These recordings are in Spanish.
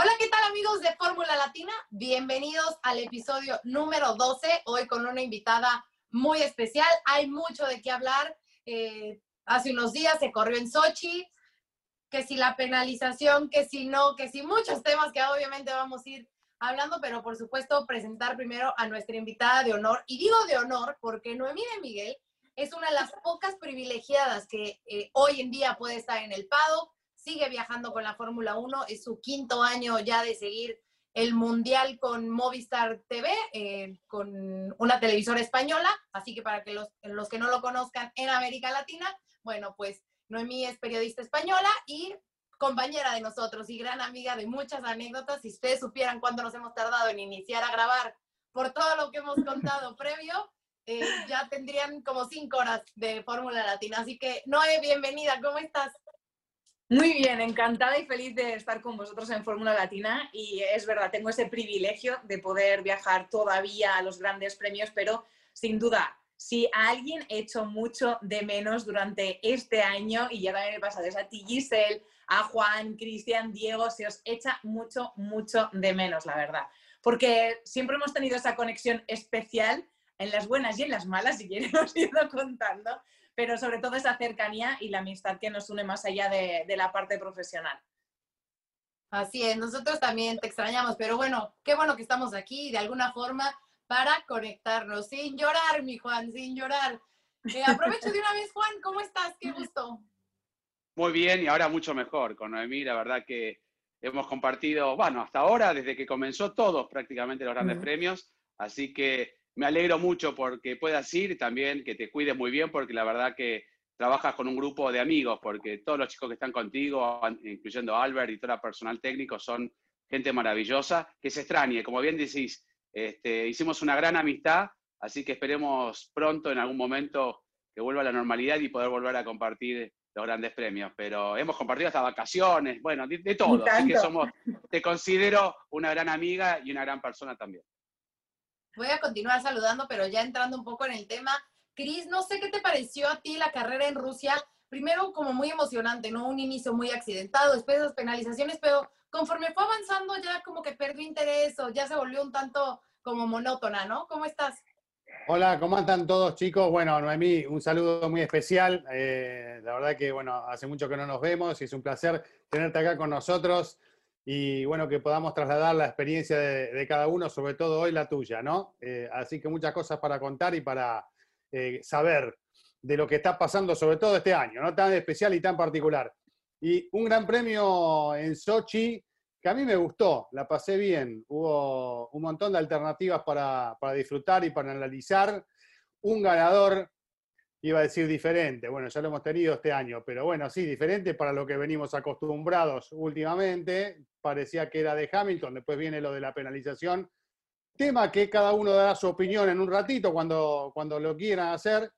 Hola, ¿qué tal amigos de Fórmula Latina? Bienvenidos al episodio número 12, hoy con una invitada muy especial. Hay mucho de qué hablar. Eh, hace unos días se corrió en Sochi, que si la penalización, que si no, que si muchos temas que obviamente vamos a ir hablando, pero por supuesto presentar primero a nuestra invitada de honor. Y digo de honor porque Noemí de Miguel es una de las pocas privilegiadas que eh, hoy en día puede estar en el PADO sigue viajando con la Fórmula 1, es su quinto año ya de seguir el Mundial con Movistar TV, eh, con una televisora española, así que para que los, los que no lo conozcan en América Latina, bueno, pues Noemí es periodista española y compañera de nosotros y gran amiga de muchas anécdotas. Si ustedes supieran cuánto nos hemos tardado en iniciar a grabar por todo lo que hemos contado previo, eh, ya tendrían como cinco horas de Fórmula Latina. Así que, Noé, bienvenida, ¿cómo estás? Muy bien, encantada y feliz de estar con vosotros en Fórmula Latina y es verdad, tengo ese privilegio de poder viajar todavía a los grandes premios, pero sin duda, si a alguien he hecho mucho de menos durante este año y ya también he pasado es a ti Giselle, a Juan, Cristian, Diego, se os echa mucho, mucho de menos, la verdad. Porque siempre hemos tenido esa conexión especial en las buenas y en las malas, si quieren os ido contando, pero sobre todo esa cercanía y la amistad que nos une más allá de, la parte profesional. Así es, nosotros también te extrañamos, pero bueno, qué bueno que estamos aquí de alguna forma para conectarnos, sin llorar, mi Juan, sin llorar. Eh, aprovecho de una vez, Juan, ¿cómo estás? Qué gusto. Muy bien y ahora mucho mejor con Noemí, la verdad que hemos compartido, bueno, hasta ahora, desde que comenzó todos prácticamente los grandes premios, así que me alegro mucho porque puedas ir y también que te cuides muy bien porque la verdad que trabajas con un grupo de amigos porque todos los chicos que están contigo, incluyendo Albert y todo el personal técnico, son gente maravillosa que se extrañe. Como bien decís, este, hicimos una gran amistad, así que esperemos pronto en algún momento que vuelva a la normalidad y poder volver a compartir los grandes premios. Pero hemos compartido hasta vacaciones, bueno, de, de todo. Así que somos, te considero una gran amiga y una gran persona también voy a continuar saludando, pero ya entrando un poco en el tema. Cris, no sé qué te pareció a ti la carrera en Rusia. Primero, como muy emocionante, ¿no? Un inicio muy accidentado, después de las penalizaciones, pero conforme fue avanzando ya como que perdió interés o ya se volvió un tanto como monótona, ¿no? ¿Cómo estás? Hola, ¿cómo están todos chicos? Bueno, Noemí, un saludo muy especial. Eh, la verdad que, bueno, hace mucho que no nos vemos y es un placer tenerte acá con nosotros y bueno, que podamos trasladar la experiencia de, cada uno, sobre todo hoy la tuya, ¿no? Eh, así que muchas cosas para contar y para eh, saber de lo que está pasando, sobre todo este año, ¿no? Tan especial y tan particular. Y un gran premio en Sochi que a mí me gustó, la pasé bien. Hubo un montón de alternativas para, para disfrutar y para analizar. Un ganador iba a decir diferente, bueno, ya lo hemos tenido este año, pero bueno, sí, diferente para lo que venimos acostumbrados últimamente, parecía que era de Hamilton, después viene lo de la penalización, tema que cada uno dará su opinión en un ratito cuando, cuando lo quieran hacer,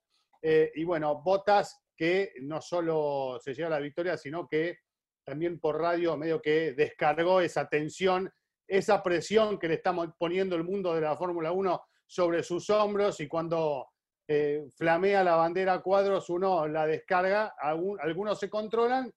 eh, y bueno, Botas que no solo se lleva la victoria, sino que también por radio medio que descargó esa tensión, esa presión que le estamos poniendo el mundo de la Fórmula 1 sobre sus hombros. Y cuando eh, flamea la bandera cuadros, uno la descarga, algunos se controlan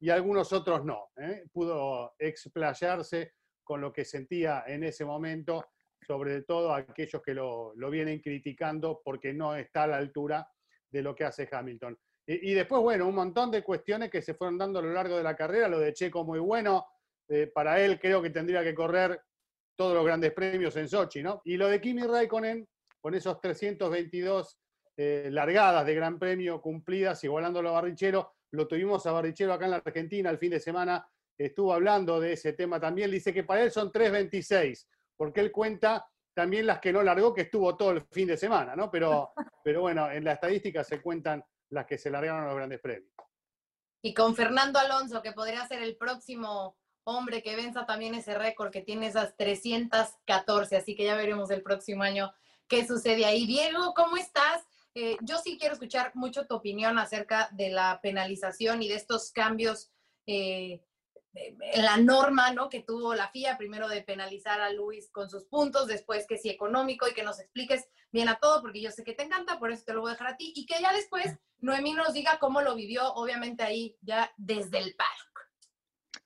y algunos otros no. ¿eh? Pudo explayarse con lo que sentía en ese momento, sobre todo aquellos que lo, vienen criticando porque no está a la altura de lo que hace Hamilton. Y, después, bueno, un montón de cuestiones que se fueron dando a lo largo de la carrera, lo de Checo muy bueno, eh, para él creo que tendría que correr todos los grandes premios en Sochi, ¿no? Y lo de Kimi Raikkonen, con esos 322 eh, largadas de Gran Premio cumplidas, igualándolo a Barrichello, lo tuvimos a Barrichello acá en la Argentina el fin de semana, estuvo hablando de ese tema también, dice que para él son 326, porque él cuenta también las que no largó, que estuvo todo el fin de semana, ¿no? Pero, pero bueno, en la estadística se cuentan las que se largaron los grandes premios. Y con Fernando Alonso, que podría ser el próximo hombre que venza también ese récord que tiene esas 314, así que ya veremos el próximo año qué sucede ahí. Diego, ¿cómo estás? Eh, yo sí quiero escuchar mucho tu opinión acerca de la penalización y de estos cambios eh, en la norma ¿no? que tuvo la FIA, primero de penalizar a Luis con sus puntos, después que sí económico y que nos expliques bien a todo, porque yo sé que te encanta, por eso te lo voy a dejar a ti, y que ya después Noemí nos diga cómo lo vivió, obviamente ahí ya desde el paddock.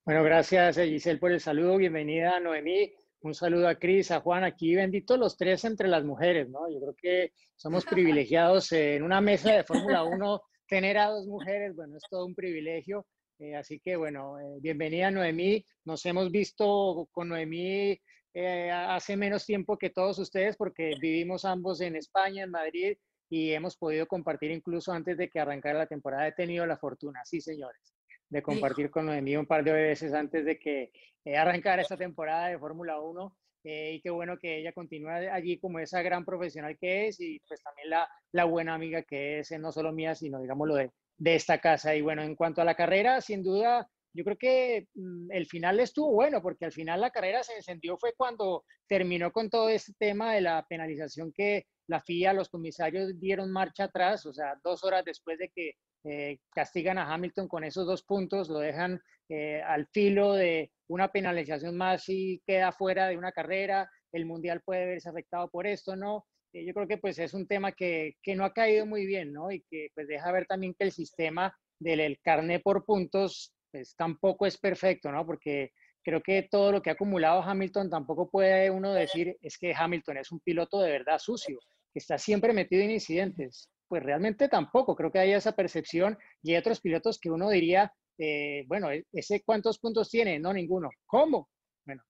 Bueno, gracias Giselle por el saludo, bienvenida Noemí. Un saludo a Cris, a Juan, aquí benditos los tres entre las mujeres, ¿no? Yo creo que somos privilegiados en una mesa de Fórmula 1, tener a dos mujeres, bueno, es todo un privilegio. Eh, así que bueno, eh, bienvenida Noemí. Nos hemos visto con Noemí eh, hace menos tiempo que todos ustedes porque vivimos ambos en España, en Madrid, y hemos podido compartir incluso antes de que arrancara la temporada. He tenido la fortuna, sí señores, de compartir con Noemí un par de veces antes de que eh, arrancar esta temporada de Fórmula 1. Eh, y qué bueno que ella continúe allí como esa gran profesional que es y pues también la, la buena amiga que es, eh, no solo mía, sino digamos lo de, de esta casa. Y bueno, en cuanto a la carrera, sin duda, yo creo que mm, el final estuvo bueno, porque al final la carrera se encendió fue cuando terminó con todo este tema de la penalización que la FIA, los comisarios dieron marcha atrás, o sea, dos horas después de que eh, castigan a Hamilton con esos dos puntos, lo dejan eh, al filo de una penalización más y queda fuera de una carrera, el mundial puede verse afectado por esto, ¿no? Eh, yo creo que pues es un tema que, que, no ha caído muy bien, ¿no? Y que pues deja ver también que el sistema del carné por puntos pues tampoco es perfecto, ¿no? Porque creo que todo lo que ha acumulado Hamilton tampoco puede uno decir es que Hamilton es un piloto de verdad sucio, que está siempre metido en incidentes pues realmente tampoco. Creo que hay esa percepción y hay otros pilotos que uno diría, eh, bueno, e-, ¿ese cuántos puntos tiene? No, ninguno. ¿Cómo? Bueno,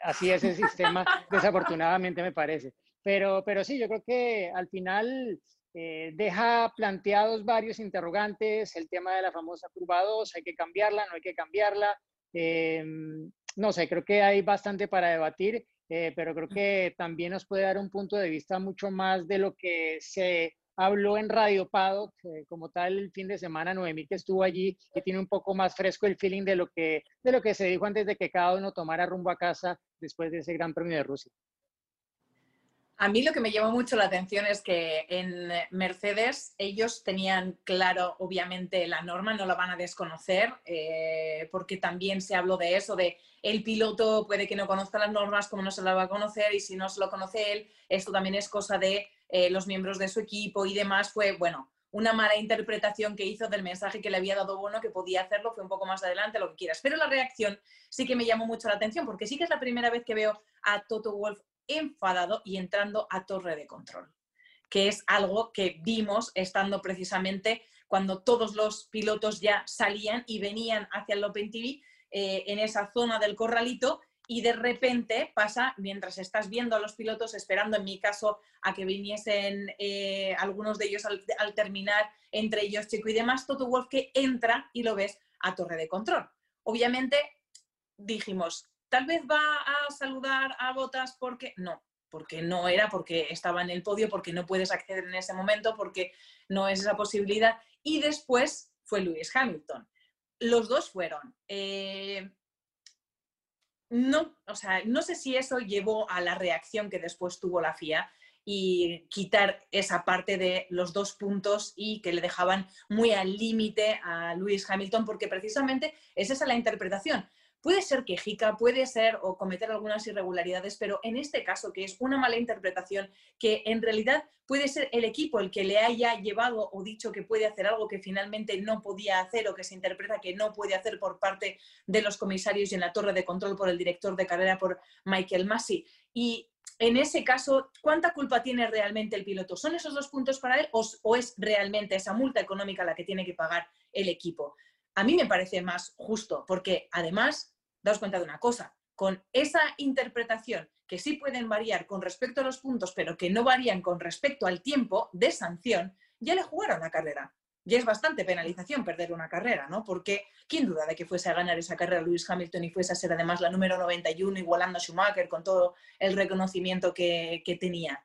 así es el sistema, desafortunadamente me parece. Pero, pero sí, yo creo que al final eh, deja planteados varios interrogantes, el tema de la famosa curva 2, hay que cambiarla, no hay que cambiarla. Eh, no sé, creo que hay bastante para debatir, pero creo que también nos puede dar un punto de vista mucho más de lo que se habló en Radio Paddock, como tal el fin de semana, Noemí que estuvo allí y tiene un poco más fresco el feeling de lo, que, de lo que se dijo antes de que cada uno tomara rumbo a casa después de ese Gran Premio de Rusia. A mí lo que me llamó mucho la atención es que en Mercedes ellos tenían claro, obviamente, la norma, no la van a desconocer, eh, porque también se habló de eso, de el piloto puede que no conozca las normas, como no se la va a conocer, y si no se lo conoce él, esto también es cosa de eh, los miembros de su equipo y demás, fue, bueno, una mala interpretación que hizo del mensaje que le había dado Bono, que podía hacerlo, fue un poco más adelante, lo que quieras. Pero la reacción sí que me llamó mucho la atención, porque sí que es la primera vez que veo a Toto Wolf enfadado y entrando a torre de control, que es algo que vimos estando precisamente cuando todos los pilotos ya salían y venían hacia el Open TV eh, en esa zona del corralito y de repente pasa, mientras estás viendo a los pilotos, esperando en mi caso a que viniesen eh, algunos de ellos al, terminar, entre ellos Chico y demás, Toto Wolf que entra y lo ves a torre de control. Obviamente dijimos, tal vez va a saludar a Botas porque no, porque no era, porque estaba en el podio, porque no puedes acceder en ese momento, porque no es esa posibilidad. Y después fue Lewis Hamilton. Los dos fueron. Eh, no, o sea, no sé si eso llevó a la reacción que después tuvo la FIA y quitar esa parte de los dos puntos y que le dejaban muy al límite a Lewis Hamilton, porque precisamente es esa la interpretación. Puede ser quejica, puede ser o cometer algunas irregularidades, pero en este caso, que es una mala interpretación, que en realidad puede ser el equipo el que le haya llevado o dicho que puede hacer algo que finalmente no podía hacer o que se interpreta que no puede hacer por parte de los comisarios y en la torre de control por el director de carrera, por Michael Massey. Y en ese caso, ¿cuánta culpa tiene realmente el piloto? ¿Son esos dos puntos para él o, o es realmente esa multa económica la que tiene que pagar el equipo? A mí me parece más justo, porque además, daos cuenta de una cosa, con esa interpretación que sí pueden variar con respecto a los puntos, pero que no varían con respecto al tiempo de sanción, ya le jugaron la carrera. Ya es bastante penalización perder una carrera, ¿no? Porque quién duda de que fuese a ganar esa carrera Lewis Hamilton y fuese a ser además la número 91, igualando a Schumacher con todo el reconocimiento que, tenía.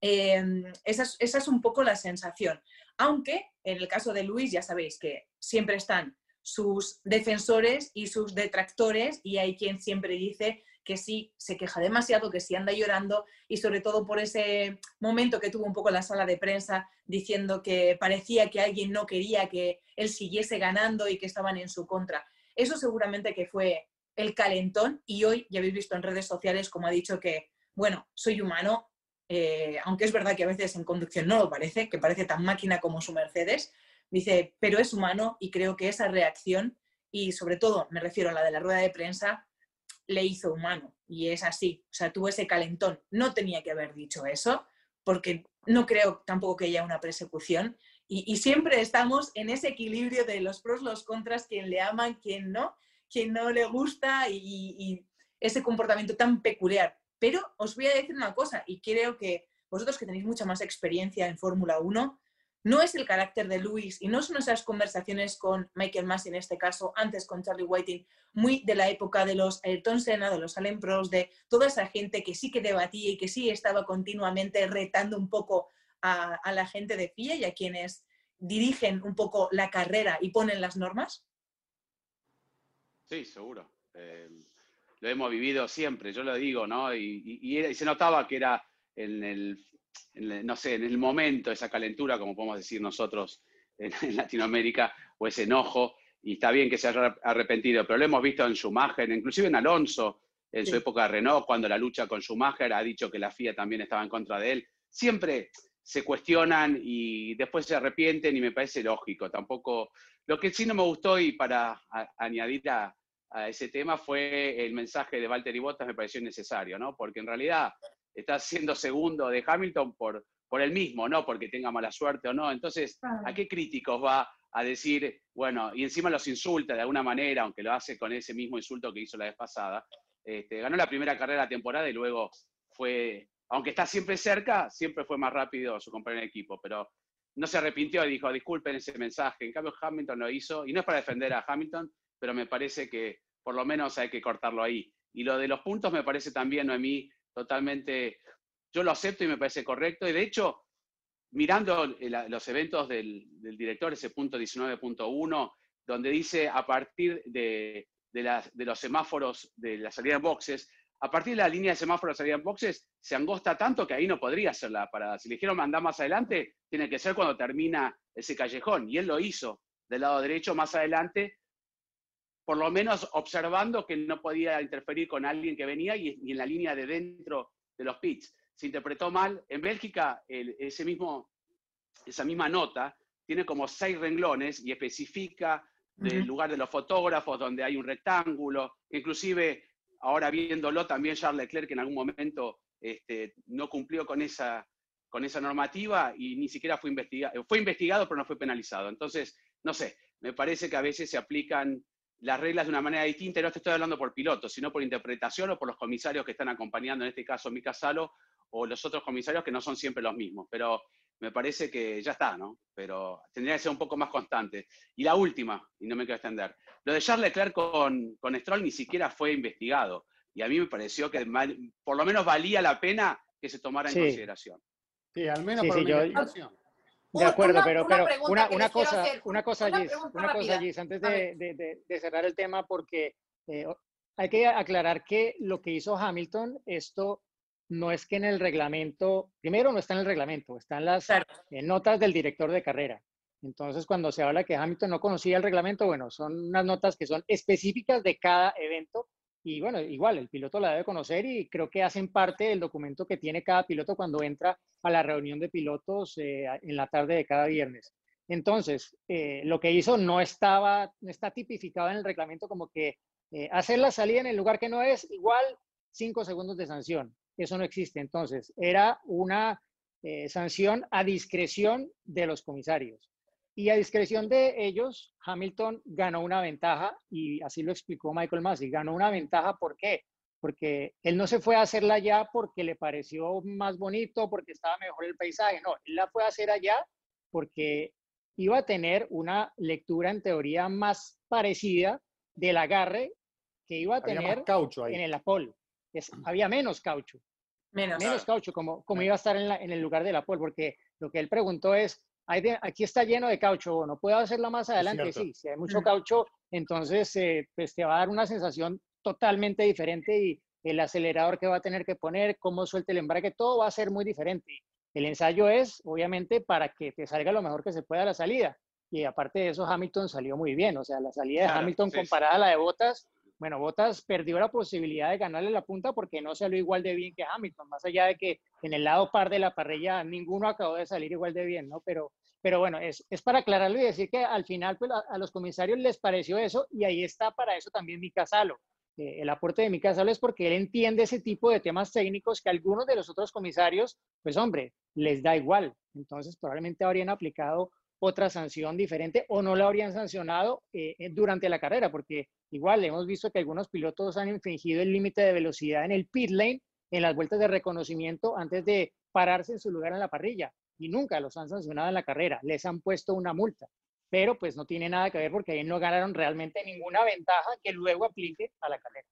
Em, esa, es, esa es un poco la sensación. Aunque en el caso de Luis ya sabéis que siempre están sus defensores y sus detractores y hay quien siempre dice que sí se queja demasiado, que sí anda llorando y sobre todo por ese momento que tuvo un poco la sala de prensa diciendo que parecía que alguien no quería que él siguiese ganando y que estaban en su contra. Eso seguramente que fue el calentón y hoy ya habéis visto en redes sociales como ha dicho que, bueno, soy humano, eh, aunque es verdad que a veces en conducción no lo parece, que parece tan máquina como su Mercedes, dice, pero es humano y creo que esa reacción, y sobre todo me refiero a la de la rueda de prensa, le hizo humano. Y es así, o sea, tuvo ese calentón. No tenía que haber dicho eso, porque no creo tampoco que haya una persecución. Y, siempre estamos en ese equilibrio de los pros, los contras, quien le aman, quien no, quien no le gusta y, y ese comportamiento tan peculiar. Pero os voy a decir una cosa, y creo que vosotros que tenéis mucha más experiencia en Fórmula 1, no es el carácter de Luis y no son esas conversaciones con Michael Massey en este caso, antes con Charlie Whiting, muy de la época de los Ayrton Senna, de los Allen Pros, de toda esa gente que sí que debatía y que sí estaba continuamente retando un poco a, la gente de FIA y a quienes dirigen un poco la carrera y ponen las normas? Sí, seguro. Lo hemos vivido siempre, yo lo digo, ¿no? Y se notaba que era en el no sé, en el momento, esa calentura, como podemos decir nosotros en, Latinoamérica, o ese enojo, y está bien que se haya arrepentido, pero lo hemos visto en Schumacher, inclusive en Alonso, en su época de Renault, cuando la lucha con Schumacher ha dicho que la FIA también estaba en contra de él. Siempre se cuestionan y después se arrepienten y me parece lógico. Tampoco. Lo que sí no me gustó y para añadir a, a, ese tema fue el mensaje de Valtteri Bottas, me pareció innecesario, ¿no? Porque en realidad está siendo segundo de Hamilton por, por el mismo, no porque tenga mala suerte o no. Entonces, ¿a qué críticos va a decir, bueno, y encima los insulta de alguna manera, aunque lo hace con ese mismo insulto que hizo la vez pasada? Este, ganó la primera carrera de la temporada y luego fue, aunque está siempre cerca, siempre fue más rápido su compañero de equipo, pero no se arrepintió y dijo, disculpen ese mensaje. En cambio, Hamilton lo hizo, y no es para defender a Hamilton, pero me parece que por lo menos hay que cortarlo ahí. Y lo de los puntos me parece también, Noemí, totalmente, yo lo acepto y me parece correcto. Y de hecho, mirando los eventos del, director, ese punto 19.1, donde dice a partir de, de, los semáforos de la salida en boxes, a partir de la línea de semáforos de salida en boxes, se angosta tanto que ahí no podría ser la parada. Si le dijeron mandar más adelante, tiene que ser cuando termina ese callejón. Y él lo hizo del lado derecho más adelante, por lo menos observando que no podía interferir con alguien que venía y, en la línea de dentro de los pits. Se interpretó mal. En Bélgica, ese mismo, esa misma nota tiene como seis renglones y especifica el lugar de los fotógrafos, donde hay un rectángulo, inclusive ahora viéndolo también Charles Leclerc que en algún momento este, no cumplió con esa, con esa normativa y ni siquiera fue investigado, fue investigado pero no fue penalizado. Entonces, no sé, me parece que a veces se aplican las reglas de una manera distinta, y no te estoy hablando por pilotos, sino por interpretación o por los comisarios que están acompañando, en este caso Mika Salo, o los otros comisarios que no son siempre los mismos. Pero me parece que ya está, ¿no? Pero tendría que ser un poco más constante. Y la última, y no me quiero extender, lo de Charles Leclerc con, con Stroll ni siquiera fue investigado. Y a mí me pareció que por lo menos valía la pena que se tomara en consideración. Sí, al menos por investigación. De acuerdo, pero, pero una, una, cosa, una cosa, Gis, una cosa, Gis, antes de, de, cerrar el tema, porque eh, hay que aclarar que lo que hizo Hamilton, esto no es que en el reglamento, primero no está en el reglamento, están las eh, notas del director de carrera. Entonces, cuando se habla que Hamilton no conocía el reglamento, bueno, son unas notas que son específicas de cada evento y bueno, igual, el piloto la debe conocer y creo que hacen parte del documento que tiene cada piloto cuando entra a la reunión de pilotos eh, en la tarde de cada viernes. Entonces, eh, lo que hizo no estaba, no está tipificado en el reglamento como que eh, hacer la salida en el lugar que no es igual cinco segundos de sanción. Eso no existe. Entonces, era una sanción a discreción de los comisarios. Y a discreción de ellos, Hamilton ganó una ventaja y así lo explicó Michael Massey. Ganó una ventaja, ¿por qué? porque él no se fue a hacerla allá porque le pareció más bonito, porque estaba mejor el paisaje, no, él la fue a hacer allá porque iba a tener una lectura en teoría más parecida del agarre que iba a tener en el Apol. había menos caucho. Menos. Menos caucho, como, como iba a estar en, en el lugar del Apol, porque lo que él preguntó es, aquí está lleno de caucho, ¿no puedo hacerla más adelante? Sí, si hay mucho caucho, entonces eh, pues te va a dar una sensación totalmente diferente y el acelerador que va a tener que poner, cómo suelta el embrague, todo va a ser muy diferente. El ensayo es, obviamente, para que te salga lo mejor que se pueda la salida. Y aparte de eso, Hamilton salió muy bien. O sea, la salida de Hamilton comparada a la de Bottas, bueno, Bottas perdió la posibilidad de ganarle la punta porque no salió igual de bien que Hamilton, más allá de que en el lado par de la parrilla ninguno acabó de salir igual de bien, ¿no? Pero, pero bueno, es, es para aclararlo y decir que al final pues, a, los comisarios les pareció eso y ahí está para eso también Mika Salo. Eh, el aporte de Mika Salo es porque él entiende ese tipo de temas técnicos que algunos de los otros comisarios, pues hombre, les da igual. Entonces probablemente habrían aplicado otra sanción diferente o no la habrían sancionado eh, eh, durante la carrera, porque igual hemos visto que algunos pilotos han infringido el límite de velocidad en el pit lane en las vueltas de reconocimiento antes de pararse en su lugar en la parrilla y nunca los han sancionado en la carrera, les han puesto una multa, pero pues no tiene nada que ver porque ahí no ganaron realmente ninguna ventaja que luego aplique a la carrera.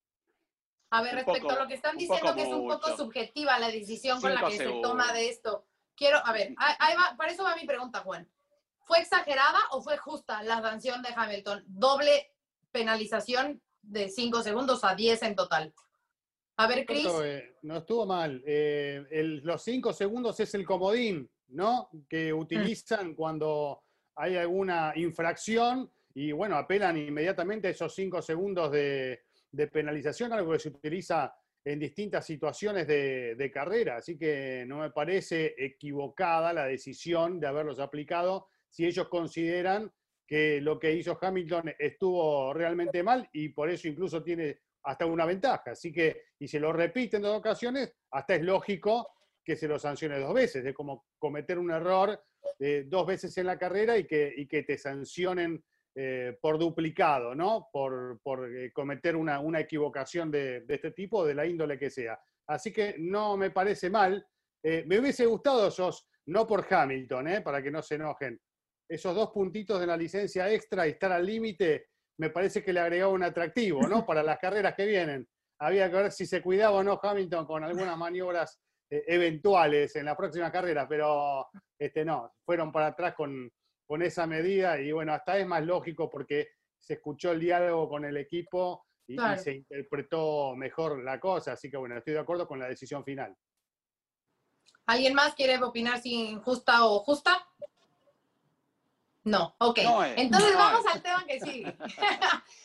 A ver, respecto a lo que están diciendo que es un poco subjetiva la decisión con la que se toma de esto, quiero, a ver, ahí va, para eso va mi pregunta, Juan. ¿Fue exagerada o fue justa la sanción de Hamilton? Doble penalización de 5 segundos a 10 en total. A ver, Chris. No, estuvo mal. Eh, los 5 segundos es el comodín. ¿no? Que mm. utilizan cuando hay alguna infracción y, bueno, apelan inmediatamente a esos cinco segundos de, penalización, algo que se utiliza en distintas situaciones de, carrera. Así que no me parece equivocada la decisión de haberlos aplicado si ellos consideran que lo que hizo Hamilton estuvo realmente mal y por eso incluso tiene hasta una ventaja. Así que, y se lo repite en dos ocasiones, hasta es lógico que se lo sancione dos veces, es como cometer un error eh, dos veces en la carrera y que, que te sancionen eh, por duplicado, ¿no? Por, eh, cometer una, equivocación de, este tipo, de la índole que sea. Así que no me parece mal. me hubiese gustado esos, no por Hamilton, para que no se enojen, esos dos puntitos de la licencia extra y estar al límite, me parece que le agregaba un atractivo, ¿no? Para las carreras que vienen. Había que ver si se cuidaba o no Hamilton con algunas maniobras eh, eventuales en la próxima carrera, pero este, no, fueron para atrás con, con esa medida y bueno, hasta es más lógico porque se escuchó el diálogo con el equipo y, se interpretó mejor la cosa, así que bueno, estoy de acuerdo con la decisión final. ¿Alguien más quiere opinar si injusta o justa? No, ok. Entonces vamos al tema que sí.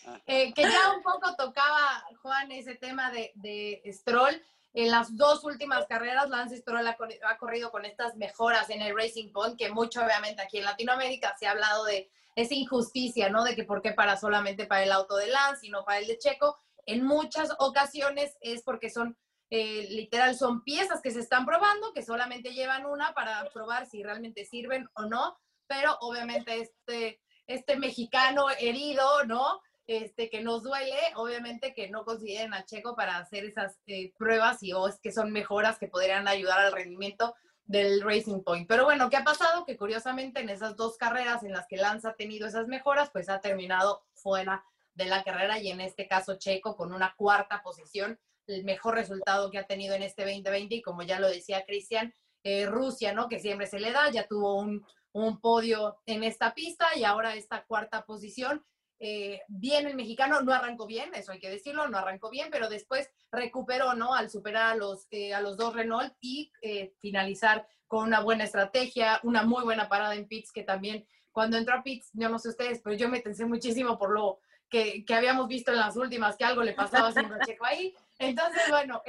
Eh, que ya un poco tocaba, Juan, ese tema de, de Stroll. En las dos últimas carreras, Lance Stroll ha, corrido con estas mejoras en el Racing Point, que mucho obviamente aquí en Latinoamérica se ha hablado de esa injusticia, ¿no? De que por qué para solamente para el auto de Lance y no para el de Checo. En muchas ocasiones es porque son, eh, literal, son piezas que se están probando, que solamente llevan una para probar si realmente sirven o no, pero obviamente este, este mexicano herido, ¿no? este, que nos duele, obviamente que no consideren a Checo para hacer esas eh, pruebas y o es que son mejoras que podrían ayudar al rendimiento del Racing Point. Pero bueno, ¿qué ha pasado? Que curiosamente en esas dos carreras en las que Lance ha tenido esas mejoras, pues ha terminado fuera de la carrera y en este caso Checo con una cuarta posición, el mejor resultado que ha tenido en este 2020 y como ya lo decía Cristian, eh, Rusia, ¿no? Que siempre se le da, ya tuvo un, un podio en esta pista y ahora esta cuarta posición eh, bien el mexicano, no arrancó bien, eso hay que decirlo, no arrancó bien, pero después recuperó, ¿no? Al superar a los, eh, a los dos Renault y eh, finalizar con una buena estrategia, una muy buena parada en pits, que también cuando entró a pits, yo no sé ustedes, pero yo me tensé muchísimo por lo que, que habíamos visto en las últimas, que algo le pasaba a Checo ahí. Entonces, bueno,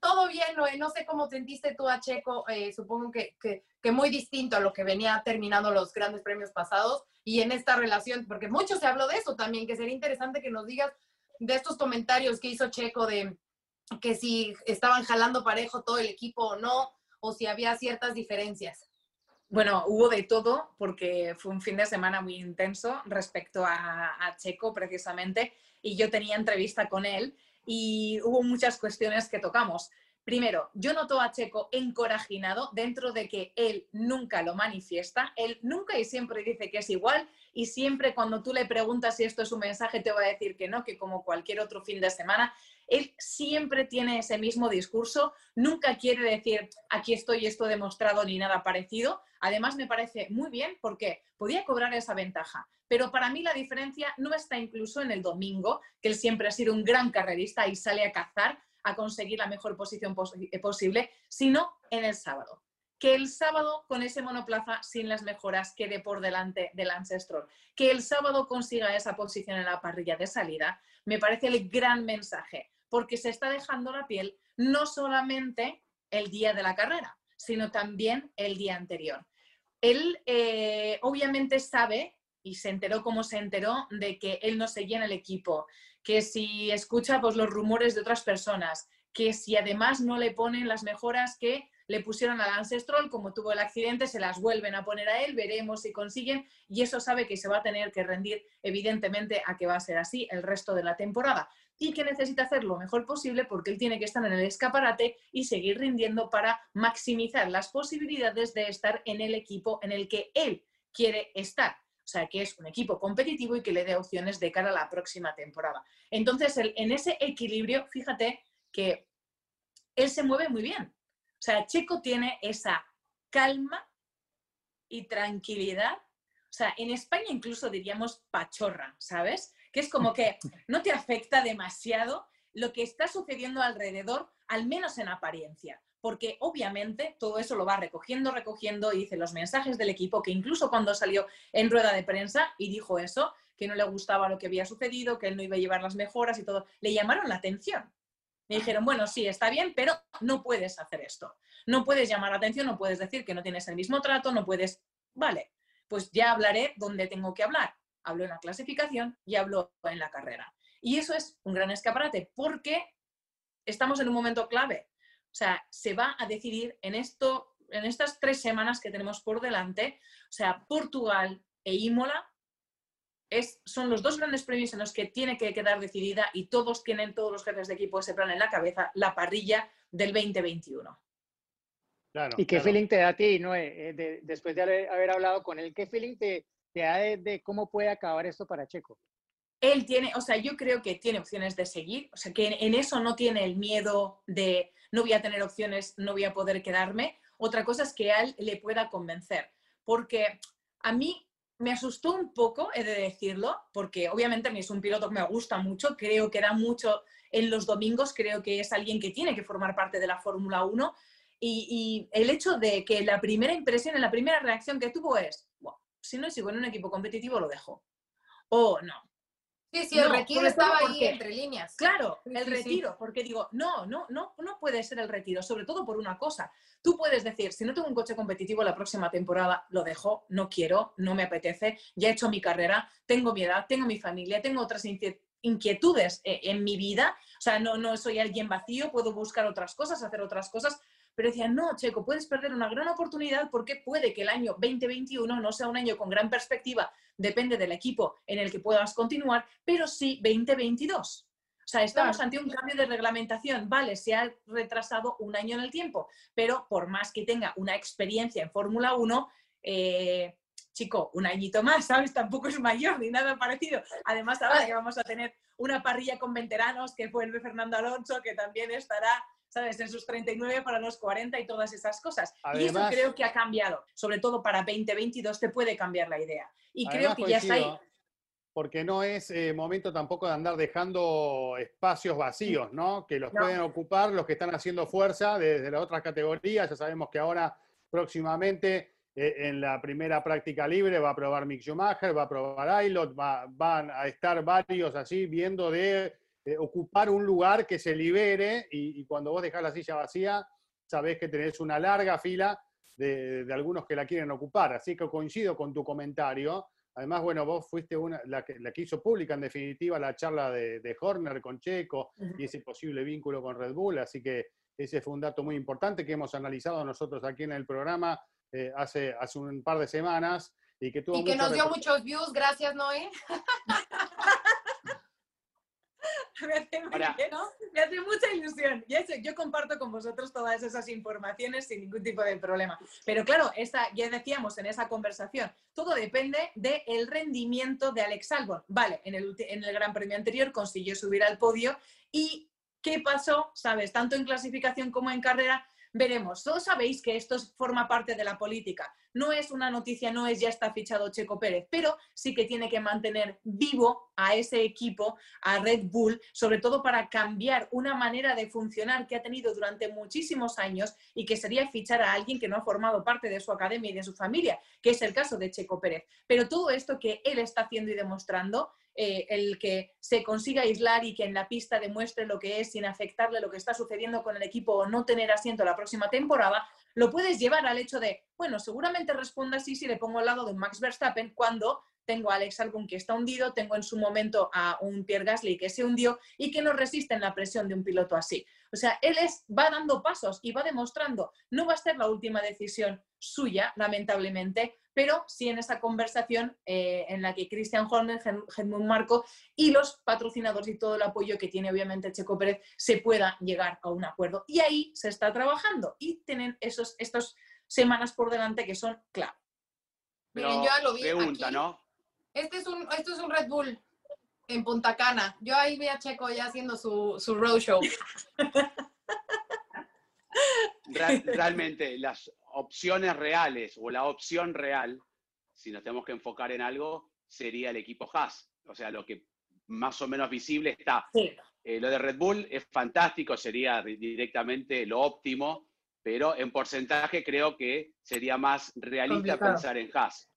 todo bien, no, no sé cómo sentiste tú a Checo, supongo que, que, que muy distinto a lo que venía terminando los grandes premios pasados, y en esta relación, porque mucho se habló de eso también, que sería interesante que nos digas de estos comentarios que hizo Checo de que si estaban jalando parejo todo el equipo o no, o si había ciertas diferencias. Bueno, hubo de todo porque fue un fin de semana muy intenso respecto a, Checo precisamente y yo tenía entrevista con él y hubo muchas cuestiones que tocamos. Primero, yo noto a Checo encorajinado dentro de que él nunca lo manifiesta, él nunca y siempre dice que es igual y siempre cuando tú le preguntas si esto es un mensaje te va a decir que no, que como cualquier otro fin de semana, él siempre tiene ese mismo discurso, nunca quiere decir aquí estoy esto demostrado ni nada parecido. Además me parece muy bien porque podía cobrar esa ventaja, pero para mí la diferencia no está incluso en el domingo, que él siempre ha sido un gran carrerista y sale a cazar a conseguir la mejor posición eh, posible, sino en el sábado. Que el sábado con ese monoplaza sin las mejoras quede por delante del Ancestral. Que el sábado consiga esa posición en la parrilla de salida, me parece el gran mensaje, porque se está dejando la piel no solamente el día de la carrera, sino también el día anterior. Él eh, obviamente sabe y se enteró como se enteró de que él no seguía en el equipo, que si escucha pues, los rumores de otras personas, que si además no le ponen las mejoras que le pusieron al Ancestral, como tuvo el accidente, se las vuelven a poner a él, veremos si consiguen, y eso sabe que se va a tener que rendir, evidentemente, a que va a ser así el resto de la temporada, y que necesita hacer lo mejor posible porque él tiene que estar en el escaparate y seguir rindiendo para maximizar las posibilidades de estar en el equipo en el que él quiere estar. O sea, que es un equipo competitivo y que le dé opciones de cara a la próxima temporada. Entonces, en ese equilibrio, fíjate que él se mueve muy bien. O sea, Checo tiene esa calma y tranquilidad. O sea, en España incluso diríamos pachorra, ¿sabes? Que es como que no te afecta demasiado lo que está sucediendo alrededor, al menos en apariencia porque obviamente todo eso lo va recogiendo, recogiendo y dice los mensajes del equipo, que incluso cuando salió en rueda de prensa y dijo eso, que no le gustaba lo que había sucedido, que él no iba a llevar las mejoras y todo, le llamaron la atención. Me dijeron, bueno, sí, está bien, pero no puedes hacer esto. No puedes llamar la atención, no puedes decir que no tienes el mismo trato, no puedes... Vale, pues ya hablaré donde tengo que hablar. Hablo en la clasificación y hablo en la carrera. Y eso es un gran escaparate porque estamos en un momento clave. O sea, se va a decidir en, esto, en estas tres semanas que tenemos por delante. O sea, Portugal e Imola es, son los dos grandes premios en los que tiene que quedar decidida y todos tienen, todos los jefes de equipo, ese plan en la cabeza, la parrilla del 2021. ¿Y qué feeling te da a ti, Noé, eh, después de haber, hablado con él? ¿Qué feeling te, da de, cómo puede acabar esto para Checo? Él tiene, o sea, yo creo que tiene opciones de seguir, o sea, que en eso no tiene el miedo de, no voy a tener opciones, no voy a poder quedarme. Otra cosa es que a él le pueda convencer, porque a mí me asustó un poco, he de decirlo, porque obviamente a mí es un piloto que me gusta mucho, creo que da mucho en los domingos, creo que es alguien que tiene que formar parte de la Fórmula 1. Y, el hecho de que la primera impresión, la primera reacción que tuvo es, si no sigo en un equipo competitivo, lo dejo. O no, Sí, sí, el retiro estaba ahí entre líneas. Claro, el retiro, porque digo, no, no, no, no puede ser el retiro, sobre todo por una cosa. Tú puedes decir, si no tengo un coche competitivo la próxima temporada, lo dejo, no quiero, no me apetece, ya he hecho mi carrera, tengo mi edad, tengo mi familia, tengo otras inquietudes eh, en mi vida, o sea, no, no soy alguien vacío, puedo buscar otras cosas, hacer otras cosas, pero decía, no, Checo, puedes perder una gran oportunidad porque puede que el año 2021 no sea un año con gran perspectiva, depende del equipo en el que puedas continuar, pero sí 2022. O sea, estamos ante un cambio de reglamentación. Vale, se ha retrasado un año en el tiempo, pero por más que tenga una experiencia en Fórmula 1, eh, chico, un añito más, ¿sabes? Tampoco es mayor ni nada parecido. Además, ahora que vamos a tener una parrilla con veteranos que vuelve Fernando Alonso, que también estará ¿sabes? En sus 39 para los 40 y todas esas cosas. y eso creo que ha cambiado, sobre todo para 2022 te puede cambiar la idea. Y creo que ya está ahí. Porque no es eh, momento tampoco de andar dejando espacios vacíos, ¿no? Que los pueden ocupar los que están haciendo fuerza desde las otras categorías. Ya sabemos que ahora próximamente eh, en la primera práctica libre va a probar Mick Schumacher, va a probar Ailot, va, van a estar varios así viendo de eh, ocupar un lugar que se libere y, cuando vos dejás la silla vacía, sabés que tenés una larga fila de, algunos que la quieren ocupar. Así que coincido con tu comentario. Además, bueno, vos fuiste una, la, que, la que hizo pública, en definitiva, la charla de, Horner con Checo y ese posible vínculo con Red Bull. Así que ese fue un dato muy importante que hemos analizado nosotros aquí en el programa eh, hace, hace un par de semanas. Y que, que nos dio muchos views, gracias Noé. me hace, muy Ahora- bien, ¿no? Me hace mucha ilusión. Y eso, yo comparto con vosotros todas esas informaciones sin ningún tipo de problema. Pero claro, esta, ya decíamos en esa conversación, todo depende del rendimiento de Alex Albon. Vale, en el, en el Gran Premio anterior consiguió subir al podio y ¿qué pasó? ¿Sabes? Tanto en clasificación como en carrera. Veremos, todos sabéis que esto es- forma parte de la política. No es una noticia, no es ya está fichado Checo Pérez, pero sí que tiene que mantener vivo a ese equipo, a Red Bull, sobre todo para cambiar una manera de funcionar que ha tenido durante muchísimos años y que sería fichar a alguien que no ha formado parte de su academia y de su familia, que es el caso de Checo Pérez. Pero todo esto que él está haciendo y demostrando, eh, el que se consiga aislar y que en la pista demuestre lo que es sin afectarle lo que está sucediendo con el equipo o no tener asiento la próxima temporada, lo puedes llevar al hecho de, bueno, seguramente responda así si le pongo al lado de un Max Verstappen cuando tengo a Alex Albon que está hundido, tengo en su momento a un Pierre Gasly que se hundió y que no resisten la presión de un piloto así. O sea, él es, va dando pasos y va demostrando, no va a ser la última decisión suya, lamentablemente, pero sí en esa conversación eh, en la que Christian Horner, Helmut Marco y los patrocinadores y todo el apoyo que tiene obviamente Checo Pérez se pueda llegar a un acuerdo. Y ahí se está trabajando y tienen esos, estas semanas por delante que son clave. Pero Miren, yo ya lo vi pregunta, aquí. ¿no? Este es un, esto es un Red Bull en Punta Cana. Yo ahí vi a Checo ya haciendo su, su roadshow. Real- realmente las opciones reales o la opción real, si nos tenemos que enfocar en algo, sería el equipo Haas. O sea, lo que más o menos visible está. Sí. Eh, lo de Red Bull es fantástico, sería di- directamente lo óptimo, pero en porcentaje creo que sería más realista Complicado. pensar en Haas.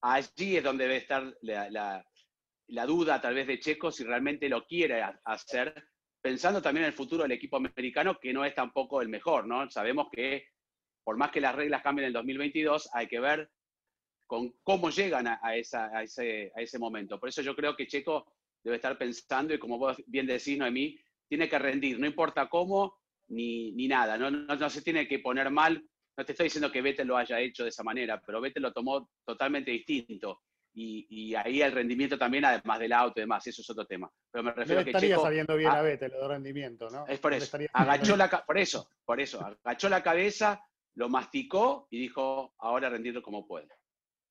Allí es donde debe estar la, la- la duda tal vez de Checo si realmente lo quiere ha- hacer, pensando también en el futuro del equipo americano, que no es tampoco el mejor, ¿no? Sabemos que por más que las reglas cambien en el 2022, hay que ver con cómo llegan a, a a ese, a ese momento. Por eso yo creo que Checo debe estar pensando, y como vos bien decís, Noemí, tiene que rendir, no importa cómo ni, ni nada, no, no, no se tiene que poner mal. No te estoy diciendo que Vettel lo haya hecho de esa manera, pero Vettel lo tomó totalmente distinto. Y, y ahí el rendimiento también, además del auto y demás, eso es otro tema. Pero me No refiero le a que estaría Checo saliendo bien ah, a Vettel, lo de rendimiento, ¿no? es por No eso. Agachó la, por eso, por eso. Agachó la cabeza, lo masticó y dijo, ahora rendirlo como puede.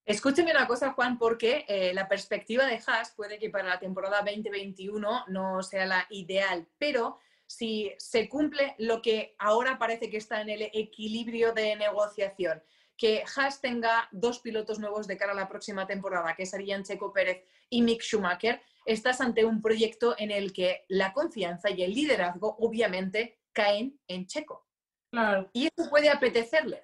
Escúcheme una cosa, Juan, porque eh, la perspectiva de Haas puede que para la temporada 2021 no sea la ideal, pero si se cumple lo que ahora parece que está en el equilibrio de negociación, que Haas tenga dos pilotos nuevos de cara a la próxima temporada, que serían Checo Pérez y Mick Schumacher, estás ante un proyecto en el que la confianza y el liderazgo obviamente caen en Checo. Claro. Y eso puede apetecerle,